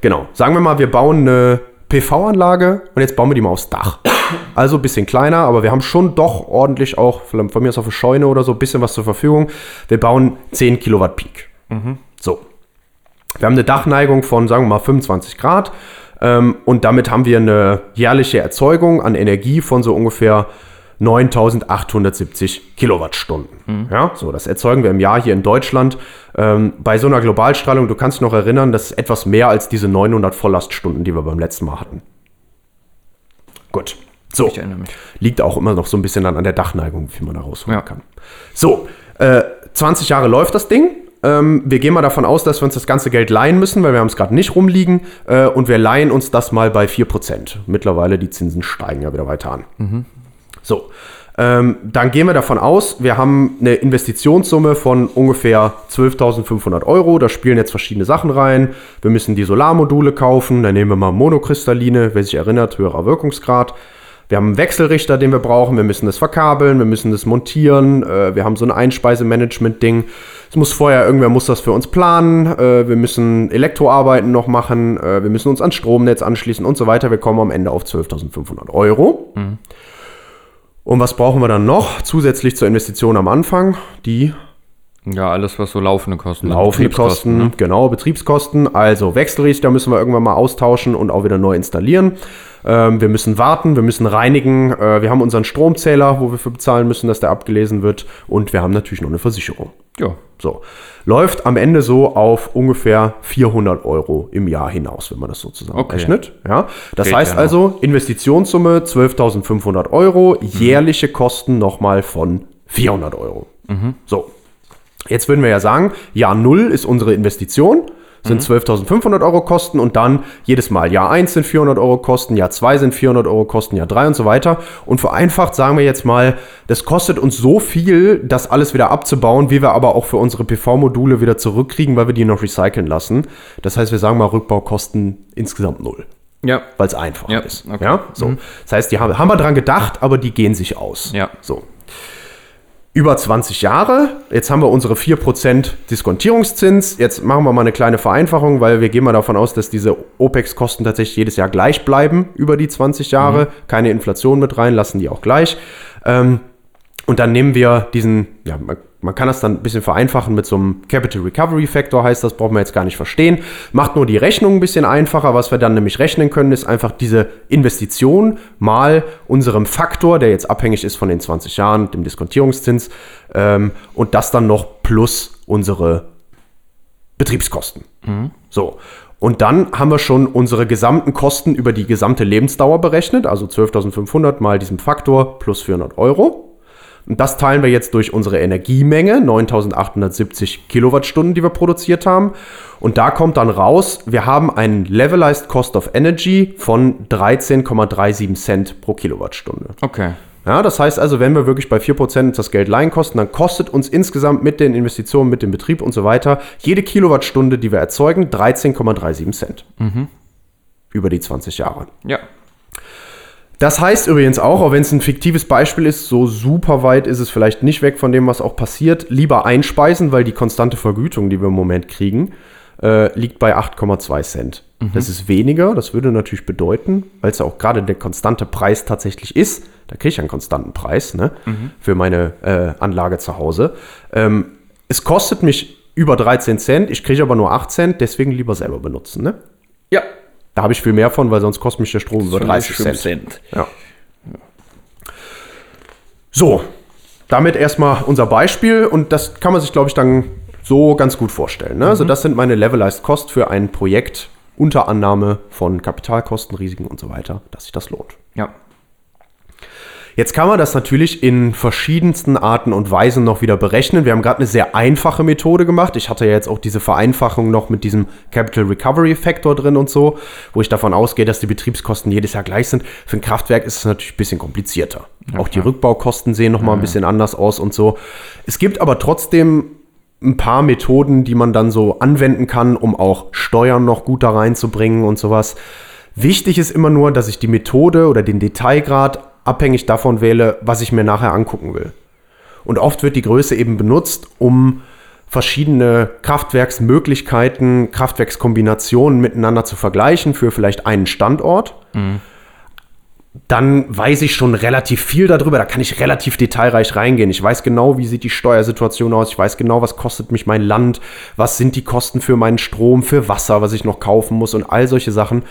genau. Sagen wir mal, wir bauen eine PV-Anlage und jetzt bauen wir die mal aufs Dach. Also ein bisschen kleiner, aber wir haben schon doch ordentlich auch, von mir aus auf eine Scheune oder so, ein bisschen was zur Verfügung. Wir bauen 10 Kilowatt Peak. So. Wir haben eine Dachneigung von, sagen wir mal, 25 Grad. Ähm, und damit haben wir eine jährliche Erzeugung an Energie von so ungefähr 9870 Kilowattstunden. Ja, so, das erzeugen wir im Jahr hier in Deutschland. Ähm, bei so einer Globalstrahlung, du kannst dich noch erinnern, das ist etwas mehr als diese 900 Vollaststunden, die wir beim letzten Mal hatten. Gut. So. Ich erinnere mich. Liegt auch immer noch so ein bisschen dann an der Dachneigung, wie man da rausholen Ja. kann. So, äh, 20 Jahre läuft das Ding. Ähm, wir gehen mal davon aus, dass wir uns das ganze Geld leihen müssen, weil wir haben es gerade nicht rumliegen. Äh, und wir leihen uns das mal bei 4%. Mittlerweile die Zinsen steigen ja wieder weiter an. So, ähm, dann gehen wir davon aus, wir haben eine Investitionssumme von ungefähr 12.500 Euro. Da spielen jetzt verschiedene Sachen rein. Wir müssen die Solarmodule kaufen. Dann nehmen wir mal Monokristalline, wer sich erinnert, höherer Wirkungsgrad. Wir haben einen Wechselrichter, den wir brauchen. Wir müssen das verkabeln, wir müssen das montieren. Äh, wir haben so ein Einspeisemanagement-Ding. Es muss vorher, irgendwer muss das für uns planen. Äh, wir müssen Elektroarbeiten noch machen. Äh, wir müssen uns ans Stromnetz anschließen und so weiter. Wir kommen am Ende auf 12.500 Euro. Und was brauchen wir dann noch zusätzlich zur Investition am Anfang? Die Ja, alles, was so laufende Kosten sind. laufende Kosten, genau, Betriebskosten. Also Wechselrichter müssen wir irgendwann mal austauschen und auch wieder neu installieren. Ähm, wir müssen warten, wir müssen reinigen. Äh, wir haben unseren Stromzähler, wo wir für bezahlen müssen, dass der abgelesen wird. Und wir haben natürlich noch eine Versicherung. Ne? Ja. So, läuft am Ende so auf ungefähr 400 Euro im Jahr hinaus, wenn man das so zusammenrechnet. Ja, das Geht heißt ja also Investitionssumme 12.500 Euro, jährliche Kosten nochmal von 400 Euro. So, jetzt würden wir ja sagen, Jahr 0 ist unsere Investition, sind 12.500 Euro Kosten und dann jedes Mal Jahr 1 sind 400 Euro Kosten, Jahr 2 sind 400 Euro Kosten, Jahr 3 und so weiter. Und vereinfacht sagen wir jetzt mal, das kostet uns so viel, das alles wieder abzubauen, wie wir aber auch für unsere PV-Module wieder zurückkriegen, weil wir die noch recyceln lassen. Das heißt, wir sagen mal Rückbaukosten insgesamt null Ja. weil es einfach Ja, ist. okay. Ja, so. Das heißt, die haben, haben wir dran gedacht, aber die gehen sich aus. Ja. So. Über 20 Jahre, jetzt haben wir unsere 4% Diskontierungszins. Jetzt machen wir mal eine kleine Vereinfachung, weil wir gehen mal davon aus, dass diese OPEX-Kosten tatsächlich jedes Jahr gleich bleiben über die 20 Jahre. Keine Inflation mit rein, lassen die auch gleich. Ähm, und dann nehmen wir diesen, ja, man, kann das dann ein bisschen vereinfachen mit so einem Capital Recovery Factor, heißt das, brauchen wir jetzt gar nicht verstehen. Macht nur die Rechnung ein bisschen einfacher. Was wir dann nämlich rechnen können, ist einfach diese Investition mal unserem Faktor, der jetzt abhängig ist von den 20 Jahren, dem Diskontierungszins, ähm, und das dann noch plus unsere Betriebskosten. So. Und dann haben wir schon unsere gesamten Kosten über die gesamte Lebensdauer berechnet, also 12.500 mal diesem Faktor plus 400 Euro. Und das teilen wir jetzt durch unsere Energiemenge, 9870 Kilowattstunden, die wir produziert haben. Und da kommt dann raus, wir haben einen Levelized Cost of Energy von 13,37 Cent pro Kilowattstunde. Okay. Ja, das heißt also, wenn wir wirklich bei 4% das Geld leihen kosten, dann kostet uns insgesamt mit den Investitionen, mit dem Betrieb und so weiter jede Kilowattstunde, die wir erzeugen, 13,37 Cent. Über die 20 Jahre. Ja. Das heißt übrigens auch, auch wenn es ein fiktives Beispiel ist, so super weit ist es vielleicht nicht weg von dem, was auch passiert. Lieber einspeisen, weil die konstante Vergütung, die wir im Moment kriegen, äh, liegt bei 8,2 Cent. Das ist weniger, das würde natürlich bedeuten, weil es ja auch gerade der konstante Preis tatsächlich ist, da kriege ich einen konstanten Preis ne, für meine äh, Anlage zu Hause. Ähm, es kostet mich über 13 Cent, ich kriege aber nur 8 Cent, deswegen lieber selber benutzen. Ne? Ja. Da habe ich viel mehr von, weil sonst kostet mich der Strom über 30 Cent. Ja. So, damit erstmal unser Beispiel und das kann man sich, glaube ich, dann so ganz gut vorstellen. Ne? Also das sind meine Levelized Cost für ein Projekt unter Annahme von Kapitalkosten, Risiken und so weiter, dass sich das lohnt. Ja. Jetzt kann man das natürlich in verschiedensten Arten und Weisen noch wieder berechnen. Wir haben gerade eine sehr einfache Methode gemacht. Ich hatte ja jetzt auch diese Vereinfachung noch mit diesem Capital Recovery Factor drin und so, wo ich davon ausgehe, dass die Betriebskosten jedes Jahr gleich sind. Für ein Kraftwerk ist es natürlich ein bisschen komplizierter. Ja, auch die Rückbaukosten sehen nochmal ja, ein bisschen anders aus und so. Es gibt aber trotzdem ein paar Methoden, die man dann so anwenden kann, um auch Steuern noch gut da reinzubringen und sowas. Wichtig ist immer nur, dass ich die Methode oder den Detailgrad abhängig davon wähle, was ich mir nachher angucken will. Und oft wird die Größe eben benutzt, um verschiedene Kraftwerksmöglichkeiten, Kraftwerkskombinationen miteinander zu vergleichen für vielleicht einen Standort. Mhm. Dann weiß ich schon relativ viel darüber, da kann ich relativ detailreich reingehen. Ich weiß genau, wie sieht die Steuersituation aus, ich weiß genau, was kostet mich mein Land, was sind die Kosten für meinen Strom, für Wasser, was ich noch kaufen muss und all solche Sachen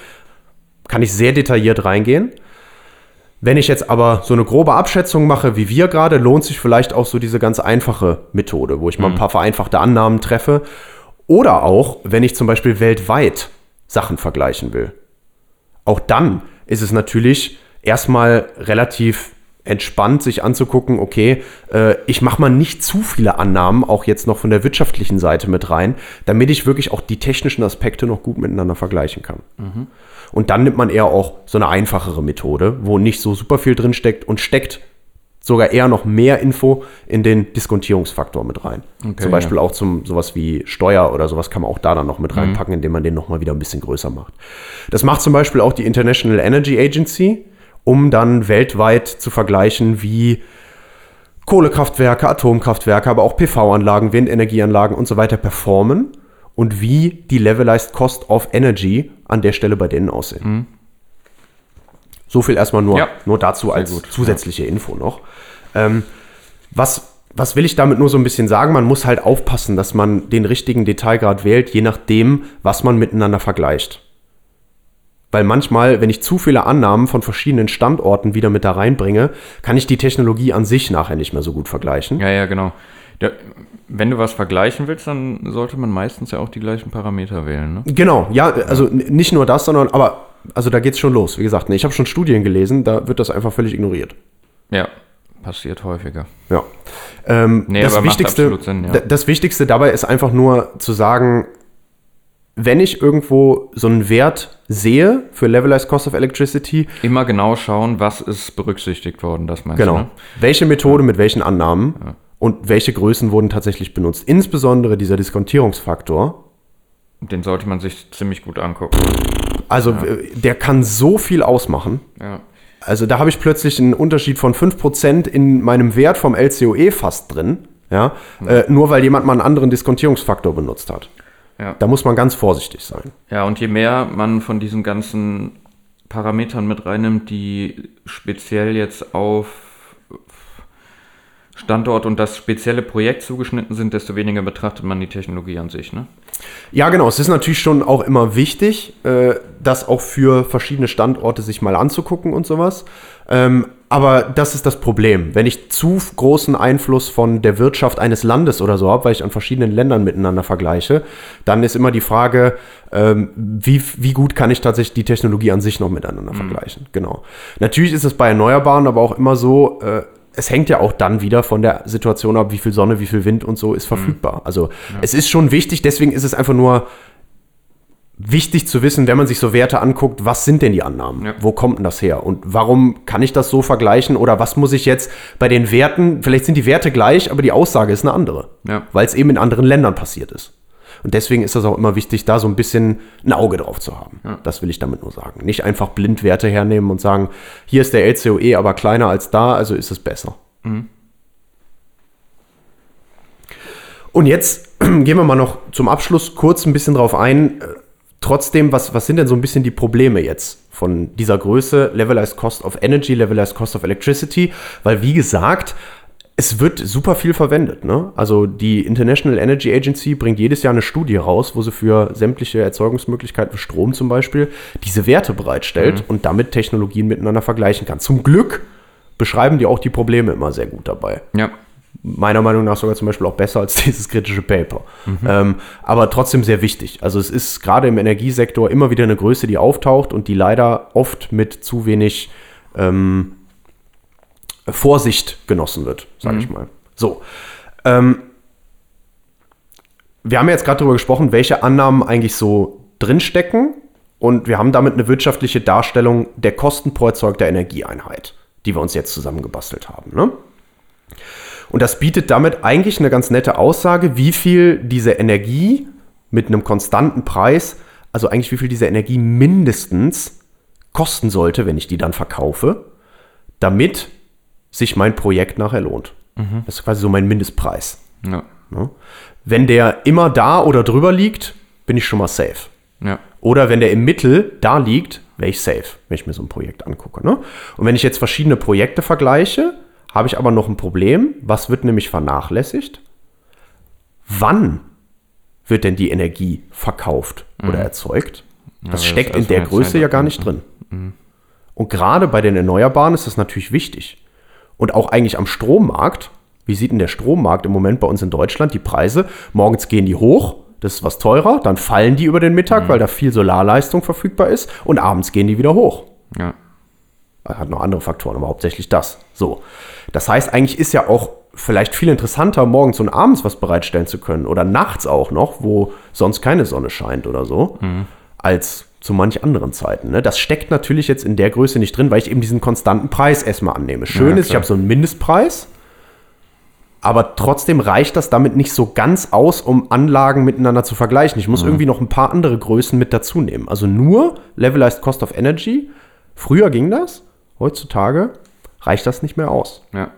kann ich sehr detailliert reingehen. Wenn ich jetzt aber so eine grobe Abschätzung mache, wie wir gerade, lohnt sich vielleicht auch so diese ganz einfache Methode, wo ich mal ein mhm. paar vereinfachte Annahmen treffe. Oder auch, wenn ich zum Beispiel weltweit Sachen vergleichen will. Auch dann ist es natürlich erstmal relativ entspannt, sich anzugucken, okay, äh, ich mache mal nicht zu viele Annahmen, auch jetzt noch von der wirtschaftlichen Seite mit rein, damit ich wirklich auch die technischen Aspekte noch gut miteinander vergleichen kann. Mhm. Und dann nimmt man eher auch so eine einfachere Methode, wo nicht so super viel drin steckt und steckt sogar eher noch mehr Info in den Diskontierungsfaktor mit rein. Okay, zum Beispiel ja. auch zum sowas wie Steuer oder sowas kann man auch da dann noch mit mhm. reinpacken, indem man den nochmal wieder ein bisschen größer macht. Das macht zum Beispiel auch die International Energy Agency, um dann weltweit zu vergleichen, wie Kohlekraftwerke, Atomkraftwerke, aber auch PV-Anlagen, Windenergieanlagen und so weiter performen und wie die Levelized Cost of Energy an der Stelle bei denen aussehen. Mhm. So viel erstmal nur, ja. nur dazu Sehr als gut. zusätzliche ja. Info noch. Ähm, was, was will ich damit nur so ein bisschen sagen? Man muss halt aufpassen, dass man den richtigen Detailgrad wählt, je nachdem, was man miteinander vergleicht. Weil manchmal, wenn ich zu viele Annahmen von verschiedenen Standorten wieder mit da reinbringe, kann ich die Technologie an sich nachher nicht mehr so gut vergleichen. Ja, ja, genau. Ja, wenn du was vergleichen willst, dann sollte man meistens ja auch die gleichen Parameter wählen. Ne? Genau, ja, also nicht nur das, sondern aber, also da geht es schon los. Wie gesagt, ne, ich habe schon Studien gelesen, da wird das einfach völlig ignoriert. Ja, passiert häufiger. Ja. Ähm, nee, das, Wichtigste, Sinn, ja. das Wichtigste dabei ist einfach nur zu sagen, wenn ich irgendwo so einen Wert sehe für Levelized Cost of Electricity. Immer genau schauen, was ist berücksichtigt worden, das meinst genau. du? Genau. Ne? Welche Methode ja. mit welchen Annahmen. Ja und welche Größen wurden tatsächlich benutzt. Insbesondere dieser Diskontierungsfaktor. Den sollte man sich ziemlich gut angucken. Also ja. der kann so viel ausmachen. Ja. Also da habe ich plötzlich einen Unterschied von 5% in meinem Wert vom LCOE fast drin. Ja? Äh, nur weil jemand mal einen anderen Diskontierungsfaktor benutzt hat. Ja. Da muss man ganz vorsichtig sein. Ja, und je mehr man von diesen ganzen Parametern mit reinnimmt, die speziell jetzt auf Standort und das spezielle Projekt zugeschnitten sind, desto weniger betrachtet man die Technologie an sich. Ne? Ja, genau. Es ist natürlich schon auch immer wichtig, äh, das auch für verschiedene Standorte sich mal anzugucken und sowas. Ähm, aber das ist das Problem. Wenn ich zu großen Einfluss von der Wirtschaft eines Landes oder so habe, weil ich an verschiedenen Ländern miteinander vergleiche, dann ist immer die Frage, ähm, wie, wie gut kann ich tatsächlich die Technologie an sich noch miteinander mhm. vergleichen. Genau. Natürlich ist es bei Erneuerbaren aber auch immer so, äh, es hängt ja auch dann wieder von der Situation ab, wie viel Sonne, wie viel Wind und so ist verfügbar. Mhm. Also ja. es ist schon wichtig, deswegen ist es einfach nur wichtig zu wissen, wenn man sich so Werte anguckt, was sind denn die Annahmen? Ja. Wo kommt denn das her? Und warum kann ich das so vergleichen? Oder was muss ich jetzt bei den Werten, vielleicht sind die Werte gleich, aber die Aussage ist eine andere, ja. weil es eben in anderen Ländern passiert ist. Und deswegen ist das auch immer wichtig, da so ein bisschen ein Auge drauf zu haben. Ja. Das will ich damit nur sagen. Nicht einfach blind Werte hernehmen und sagen, hier ist der LCOE aber kleiner als da, also ist es besser. Mhm. Und jetzt gehen wir mal noch zum Abschluss kurz ein bisschen drauf ein. Trotzdem, was, was sind denn so ein bisschen die Probleme jetzt von dieser Größe Levelized Cost of Energy, Levelized Cost of Electricity? Weil, wie gesagt, es wird super viel verwendet. Ne? Also die International Energy Agency bringt jedes Jahr eine Studie raus, wo sie für sämtliche Erzeugungsmöglichkeiten für Strom zum Beispiel diese Werte bereitstellt mhm. und damit Technologien miteinander vergleichen kann. Zum Glück beschreiben die auch die Probleme immer sehr gut dabei. Ja. Meiner Meinung nach sogar zum Beispiel auch besser als dieses kritische Paper. Mhm. Ähm, aber trotzdem sehr wichtig. Also es ist gerade im Energiesektor immer wieder eine Größe, die auftaucht und die leider oft mit zu wenig ähm, Vorsicht genossen wird, sage ich mal. So. Ähm, wir haben jetzt gerade darüber gesprochen, welche Annahmen eigentlich so drinstecken. Und wir haben damit eine wirtschaftliche Darstellung der Kosten pro erzeugter Energieeinheit, die wir uns jetzt zusammengebastelt haben. Ne? Und das bietet damit eigentlich eine ganz nette Aussage, wie viel diese Energie mit einem konstanten Preis, also eigentlich wie viel diese Energie mindestens kosten sollte, wenn ich die dann verkaufe, damit sich mein Projekt nachher lohnt. Das ist quasi so mein Mindestpreis. Ja. Wenn der immer da oder drüber liegt, bin ich schon mal safe. Ja. Oder wenn der im Mittel da liegt, wäre ich safe, wenn ich mir so ein Projekt angucke. Ne? Und wenn ich jetzt verschiedene Projekte vergleiche, habe ich aber noch ein Problem. Was wird nämlich vernachlässigt? Wann wird denn die Energie verkauft oder erzeugt? Das das steckt ist in der Größe ja gar nicht drin. Und gerade bei den Erneuerbaren ist das natürlich wichtig. Und auch eigentlich am Strommarkt. Wie sieht denn der Strommarkt im Moment bei uns in Deutschland? Die Preise, morgens gehen die hoch, das ist was teurer, dann fallen die über den Mittag, weil da viel Solarleistung verfügbar ist und abends gehen die wieder hoch. Ja. Hat noch andere Faktoren, aber hauptsächlich das. So. Das heißt, eigentlich ist ja auch vielleicht viel interessanter, morgens und abends was bereitstellen zu können oder nachts auch noch, wo sonst keine Sonne scheint oder so, als zu manch anderen Zeiten. Ne? Das steckt natürlich jetzt in der Größe nicht drin, weil ich eben diesen konstanten Preis erstmal annehme. Schön Ja, ist, ich habe so einen Mindestpreis, aber trotzdem reicht das damit nicht so ganz aus, um Anlagen miteinander zu vergleichen. Ich muss irgendwie noch ein paar andere Größen mit dazu nehmen. Also nur Levelized Cost of Energy. Früher ging das, heutzutage reicht das nicht mehr aus. Ja.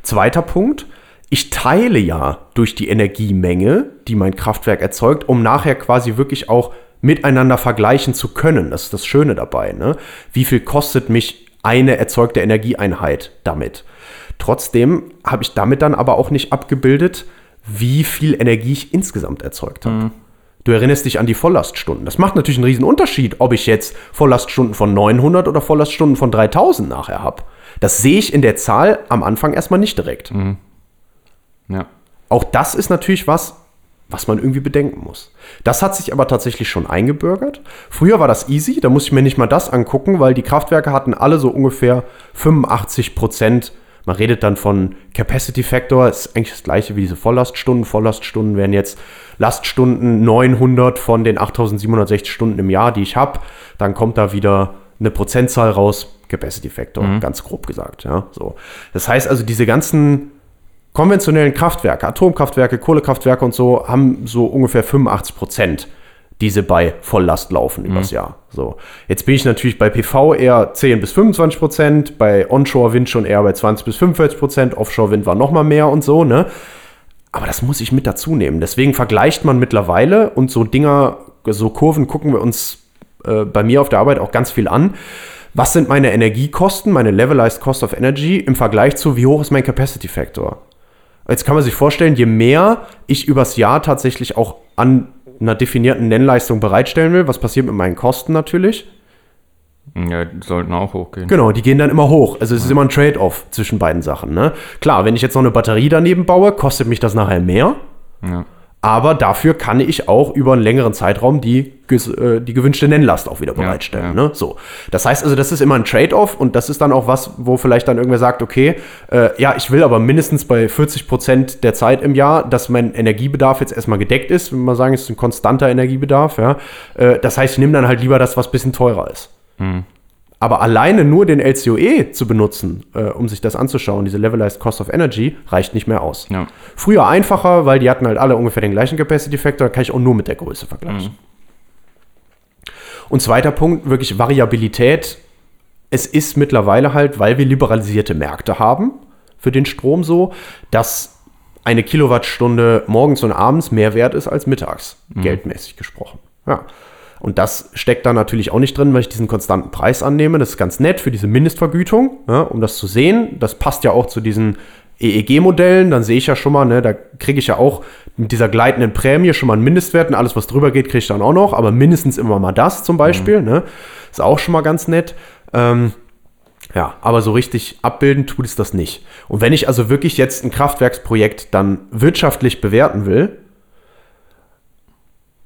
Zweiter Punkt, ich teile ja durch die Energiemenge, die mein Kraftwerk erzeugt, um nachher quasi wirklich auch miteinander vergleichen zu können. Das ist das Schöne dabei. Ne? Wie viel kostet mich eine erzeugte Energieeinheit damit? Trotzdem habe ich damit dann aber auch nicht abgebildet, wie viel Energie ich insgesamt erzeugt habe. Du erinnerst dich an die Volllaststunden. Das macht natürlich einen riesen Unterschied, ob ich jetzt Volllaststunden von 900 oder Volllaststunden von 3000 nachher habe. Das sehe ich in der Zahl am Anfang erstmal nicht direkt. Ja. Auch das ist natürlich was, was man irgendwie bedenken muss. Das hat sich aber tatsächlich schon eingebürgert. Früher war das easy, da musste ich mir nicht mal das angucken, weil die Kraftwerke hatten alle so ungefähr 85 Prozent. Man redet dann von Capacity Factor, ist eigentlich das gleiche wie diese Volllaststunden. Volllaststunden wären jetzt Laststunden 900 von den 8760 Stunden im Jahr, die ich habe. Dann kommt da wieder eine Prozentzahl raus, Capacity Factor, ganz grob gesagt. Ja, so. Das heißt also, diese ganzen konventionellen Kraftwerke, Atomkraftwerke, Kohlekraftwerke und so, haben so ungefähr 85 Prozent, die sie bei Volllast laufen übers Jahr. So. Jetzt bin ich natürlich bei PV eher 10 bis 25 Prozent, bei Onshore-Wind schon eher bei 20 bis 45 Prozent, Offshore-Wind war noch mal mehr und so, ne? Aber das muss ich mit dazu nehmen. Deswegen vergleicht man mittlerweile und so Dinger, so Kurven gucken wir uns äh, bei mir auf der Arbeit auch ganz viel an. Was sind meine Energiekosten, meine Levelized Cost of Energy im Vergleich zu, wie hoch ist mein Capacity Factor? Jetzt kann man sich vorstellen, je mehr ich übers Jahr tatsächlich auch an einer definierten Nennleistung bereitstellen will, was passiert mit meinen Kosten natürlich? Ja, die sollten auch hochgehen. Genau, die gehen dann immer hoch. Also es ist immer ein Trade-off zwischen beiden Sachen. Ne? Klar, wenn ich jetzt noch eine Batterie daneben baue, kostet mich das nachher mehr. Ja. Aber dafür kann ich auch über einen längeren Zeitraum die, äh, die gewünschte Nennlast auch wieder bereitstellen. ja. Ne? So. Das heißt also, das ist immer ein Trade-off und das ist dann auch was, wo vielleicht dann irgendwer sagt, okay, äh, ja, ich will aber mindestens bei 40 Prozent der Zeit im Jahr, dass mein Energiebedarf jetzt erstmal gedeckt ist. Wenn wir sagen, es ist ein konstanter Energiebedarf. Ja? Äh, das heißt, ich nehme dann halt lieber das, was ein bisschen teurer ist. Aber alleine nur den LCOE zu benutzen, äh, um sich das anzuschauen, diese Levelized Cost of Energy, reicht nicht mehr aus. Ja. Früher einfacher, weil die hatten halt alle ungefähr den gleichen Capacity Factor, da kann ich auch nur mit der Größe vergleichen. Und zweiter Punkt, wirklich Variabilität. Es ist mittlerweile halt, weil wir liberalisierte Märkte haben für den Strom so, dass eine Kilowattstunde morgens und abends mehr wert ist als mittags, geldmäßig gesprochen. Ja. Und das steckt da natürlich auch nicht drin, weil ich diesen konstanten Preis annehme. Das ist ganz nett für diese Mindestvergütung, ja, um das zu sehen. Das passt ja auch zu diesen EEG-Modellen. Dann sehe ich ja schon mal, ne, da kriege ich ja auch mit dieser gleitenden Prämie schon mal einen Mindestwert und alles, was drüber geht, kriege ich dann auch noch. Aber mindestens immer mal das zum Beispiel. Ne, ist auch schon mal ganz nett. Ähm, ja, aber so richtig abbilden tut es das nicht. Und wenn ich also wirklich jetzt ein Kraftwerksprojekt dann wirtschaftlich bewerten will,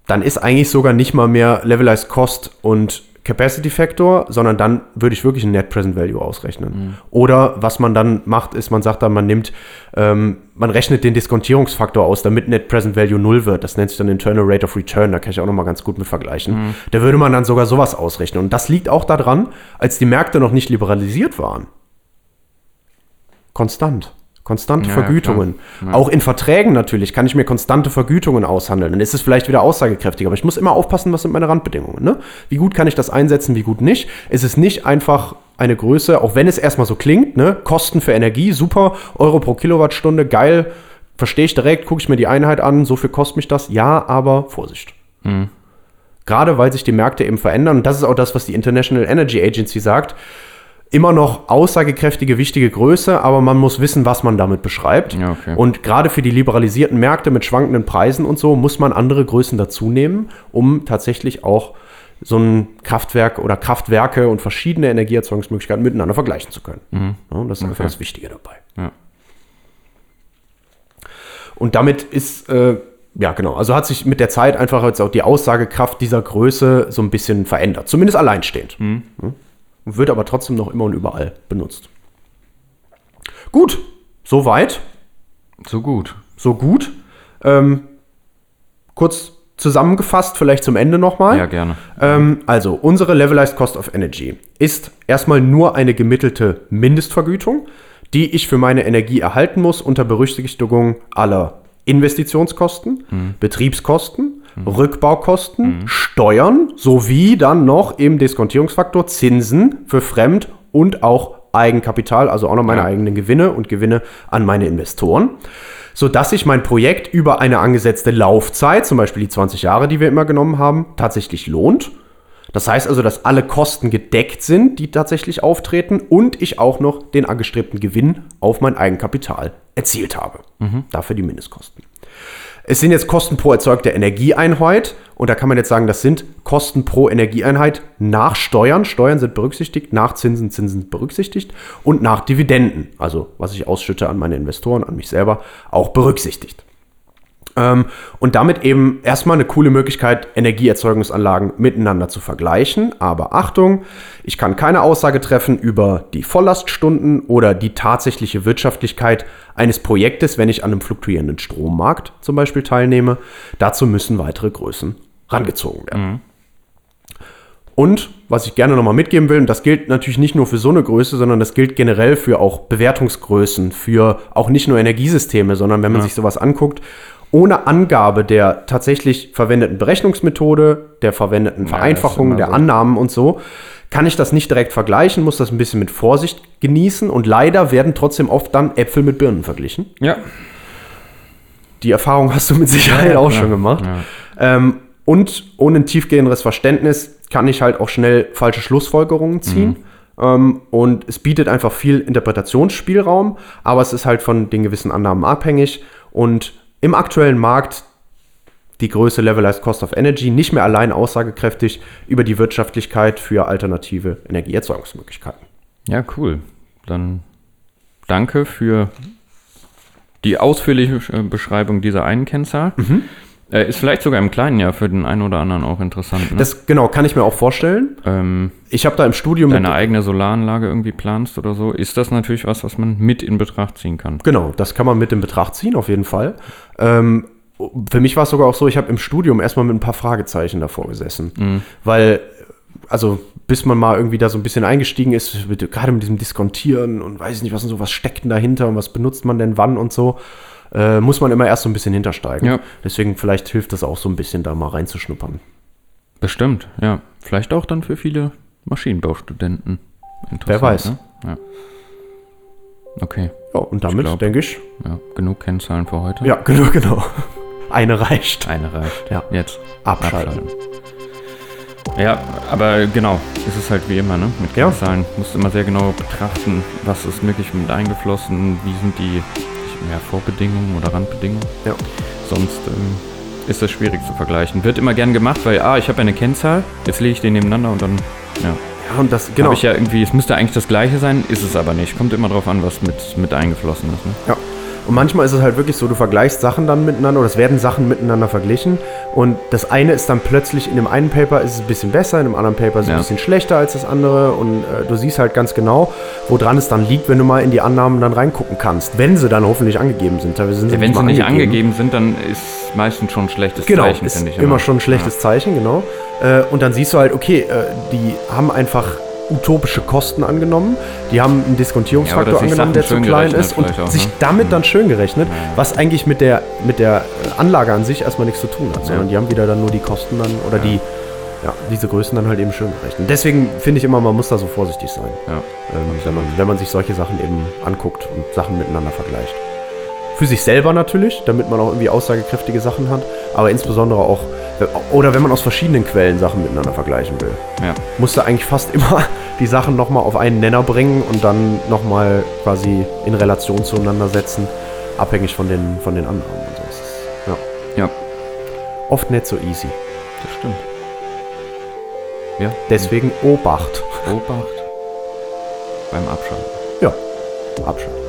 dann ist eigentlich sogar nicht mal mehr Levelized Cost und Capacity Factor, sondern dann würde ich wirklich ein Net Present Value ausrechnen. Oder was man dann macht, ist, man sagt dann, man nimmt, ähm, man rechnet den Diskontierungsfaktor aus, damit Net Present Value null wird. Das nennt sich dann Internal Rate of Return, da kann ich auch nochmal ganz gut mit vergleichen. Da würde man dann sogar sowas ausrechnen. Und das liegt auch daran, als die Märkte noch nicht liberalisiert waren. Konstant. Konstante Ja, Vergütungen. Ja. Auch in Verträgen natürlich kann ich mir konstante Vergütungen aushandeln. Dann ist es vielleicht wieder aussagekräftiger. Aber ich muss immer aufpassen, was sind meine Randbedingungen. Ne? Wie gut kann ich das einsetzen, wie gut nicht. Es ist nicht einfach eine Größe, auch wenn es erstmal so klingt, ne? Kosten für Energie, super, Euro pro Kilowattstunde, geil, verstehe ich direkt, gucke ich mir die Einheit an, so viel kostet mich das. Ja, aber Vorsicht. Gerade weil sich die Märkte eben verändern. Und das ist auch das, was die International Energy Agency sagt. Immer noch aussagekräftige, wichtige Größe, aber man muss wissen, was man damit beschreibt. Ja, okay. Und gerade für die liberalisierten Märkte mit schwankenden Preisen und so muss man andere Größen dazu nehmen, um tatsächlich auch so ein Kraftwerk oder Kraftwerke und verschiedene Energieerzeugungsmöglichkeiten miteinander vergleichen zu können. Ja, und das ist einfach Okay. das Wichtige dabei. Ja. Und damit ist, äh, ja genau, also hat sich mit der Zeit einfach jetzt auch die Aussagekraft dieser Größe so ein bisschen verändert. Zumindest alleinstehend. Mhm. Ja. Und wird aber trotzdem noch immer und überall benutzt. Gut, soweit, So gut. so gut. Ähm, kurz zusammengefasst, vielleicht zum Ende nochmal. Ja, gerne. Ähm, also, unsere Levelized Cost of Energy ist erstmal nur eine gemittelte Mindestvergütung, die ich für meine Energie erhalten muss unter Berücksichtigung aller Investitionskosten, Betriebskosten, Rückbaukosten, Steuern sowie dann noch im Diskontierungsfaktor Zinsen für Fremd- und auch Eigenkapital, also auch noch meine Ja. eigenen Gewinne und Gewinne an meine Investoren, sodass sich mein Projekt über eine angesetzte Laufzeit, zum Beispiel die 20 Jahre, die wir immer genommen haben, tatsächlich lohnt. Das heißt also, dass alle Kosten gedeckt sind, die tatsächlich auftreten und ich auch noch den angestrebten Gewinn auf mein Eigenkapital erzielt habe. Dafür die Mindestkosten. Es sind jetzt Kosten pro erzeugte Energieeinheit und da kann man jetzt sagen, das sind Kosten pro Energieeinheit nach Steuern. Steuern sind berücksichtigt, nach Zinsen, Zinsen berücksichtigt und nach Dividenden, also was ich ausschütte an meine Investoren, an mich selber, auch berücksichtigt. Ähm, und damit eben erstmal eine coole Möglichkeit, Energieerzeugungsanlagen miteinander zu vergleichen. Aber Achtung, ich kann keine Aussage treffen über die Volllaststunden oder die tatsächliche Wirtschaftlichkeit eines Projektes, wenn ich an einem fluktuierenden Strommarkt zum Beispiel teilnehme. Dazu müssen weitere Größen rangezogen werden. Und was ich gerne nochmal mitgeben will, und das gilt natürlich nicht nur für so eine Größe, sondern das gilt generell für auch Bewertungsgrößen, für auch nicht nur Energiesysteme, sondern wenn man sich sowas anguckt, ohne Angabe der tatsächlich verwendeten Berechnungsmethode, der verwendeten Vereinfachung, immer der so. Annahmen und so, kann ich das nicht direkt vergleichen, muss das ein bisschen mit Vorsicht genießen und leider werden trotzdem oft dann Äpfel mit Birnen verglichen. Ja. Die Erfahrung hast du mit Sicherheit auch klar. schon gemacht. Ja. Ähm, und ohne ein tiefgehenderes Verständnis kann ich halt auch schnell falsche Schlussfolgerungen ziehen. Ähm, und es bietet einfach viel Interpretationsspielraum, aber es ist halt von den gewissen Annahmen abhängig. Und im aktuellen Markt die Größe Levelized Cost of Energy nicht mehr allein aussagekräftig über die Wirtschaftlichkeit für alternative Energieerzeugungsmöglichkeiten. Ja, cool. Dann danke für die ausführliche Beschreibung dieser einen Kennzahl. Äh, ist vielleicht sogar im Kleinen ja für den einen oder anderen auch interessant. Ne? Das genau kann ich mir auch vorstellen. ähm, Ich habe da im Studium deine eigene Solaranlage irgendwie planst oder so, ist das natürlich was, was man mit in Betracht ziehen kann. Genau, das kann man mit in Betracht ziehen, auf jeden Fall. Ähm, für mich war es sogar auch so, ich habe im Studium erstmal mit ein paar Fragezeichen davor gesessen. Weil, also, bis man mal irgendwie da so ein bisschen eingestiegen ist, mit, gerade mit diesem Diskontieren und weiß nicht, was und so, was steckt denn dahinter und was benutzt man denn wann und so, äh, muss man immer erst so ein bisschen hintersteigen. Ja. Deswegen vielleicht hilft das auch so ein bisschen, da mal reinzuschnuppern. Bestimmt, ja. Vielleicht auch dann für viele Maschinenbaustudenten. Interessant, Wer weiß. Ne? Ja. Okay, Ja, und damit glaub- denke ich, ja, genug Kennzahlen für heute. ja, genau, genau. Eine reicht. Eine reicht. Ja. Jetzt Abschalten. Ja, aber genau, es ist halt wie immer, ne? Mit Ja. Kennzahlen musst du immer sehr genau betrachten, was ist wirklich mit eingeflossen, wie sind die ja, Vorbedingungen oder Randbedingungen. Ja. Sonst ähm, ist das schwierig zu vergleichen. Wird immer gern gemacht, weil, ah, ich habe eine Kennzahl, jetzt lege ich den nebeneinander und dann, ja. Ja, und das, Genau. genau. Habe ich ja irgendwie, es müsste eigentlich das gleiche sein, ist es aber nicht. Kommt immer drauf an, was mit, mit eingeflossen ist. Ne? Ja. Und manchmal ist es halt wirklich so, du vergleichst Sachen dann miteinander oder es werden Sachen miteinander verglichen und das eine ist dann plötzlich in dem einen Paper ist es ein bisschen besser, in dem anderen Paper ist es Ja. ein bisschen schlechter als das andere und äh, du siehst halt ganz genau, woran es dann liegt, wenn du mal in die Annahmen dann reingucken kannst, wenn sie dann hoffentlich angegeben sind. Teilweise sind sie Ja, wenn sie nicht angegeben sind, dann ist meistens schon ein schlechtes Genau, Zeichen, finde ich. immer schon ein schlechtes Zeichen, genau. Äh, und dann siehst du halt, okay, äh, die haben einfach utopische Kosten angenommen, die haben einen Ja, Diskontierungsfaktor sich angenommen, der zu klein ist und auch, sich ne? damit dann schön gerechnet, was eigentlich mit der, mit der Anlage an sich erstmal nichts zu tun hat, sondern die haben wieder dann nur die Kosten dann oder die, ja, diese Größen dann halt eben schön gerechnet. Deswegen finde ich immer, man muss da so vorsichtig sein, Ja. ähm, wenn, man, wenn man sich solche Sachen eben anguckt und Sachen miteinander vergleicht. Für sich selber natürlich, damit man auch irgendwie aussagekräftige Sachen hat, aber insbesondere auch, oder wenn man aus verschiedenen Quellen Sachen miteinander vergleichen will. Ja. Musst du eigentlich fast immer die Sachen nochmal auf einen Nenner bringen und dann nochmal quasi in Relation zueinander setzen, abhängig von den, von den Annahmen und so. Das ist, ja, ja, oft nicht so easy. das stimmt. Ja, Deswegen Obacht. Obacht beim Abschalten. Ja, Abschalten.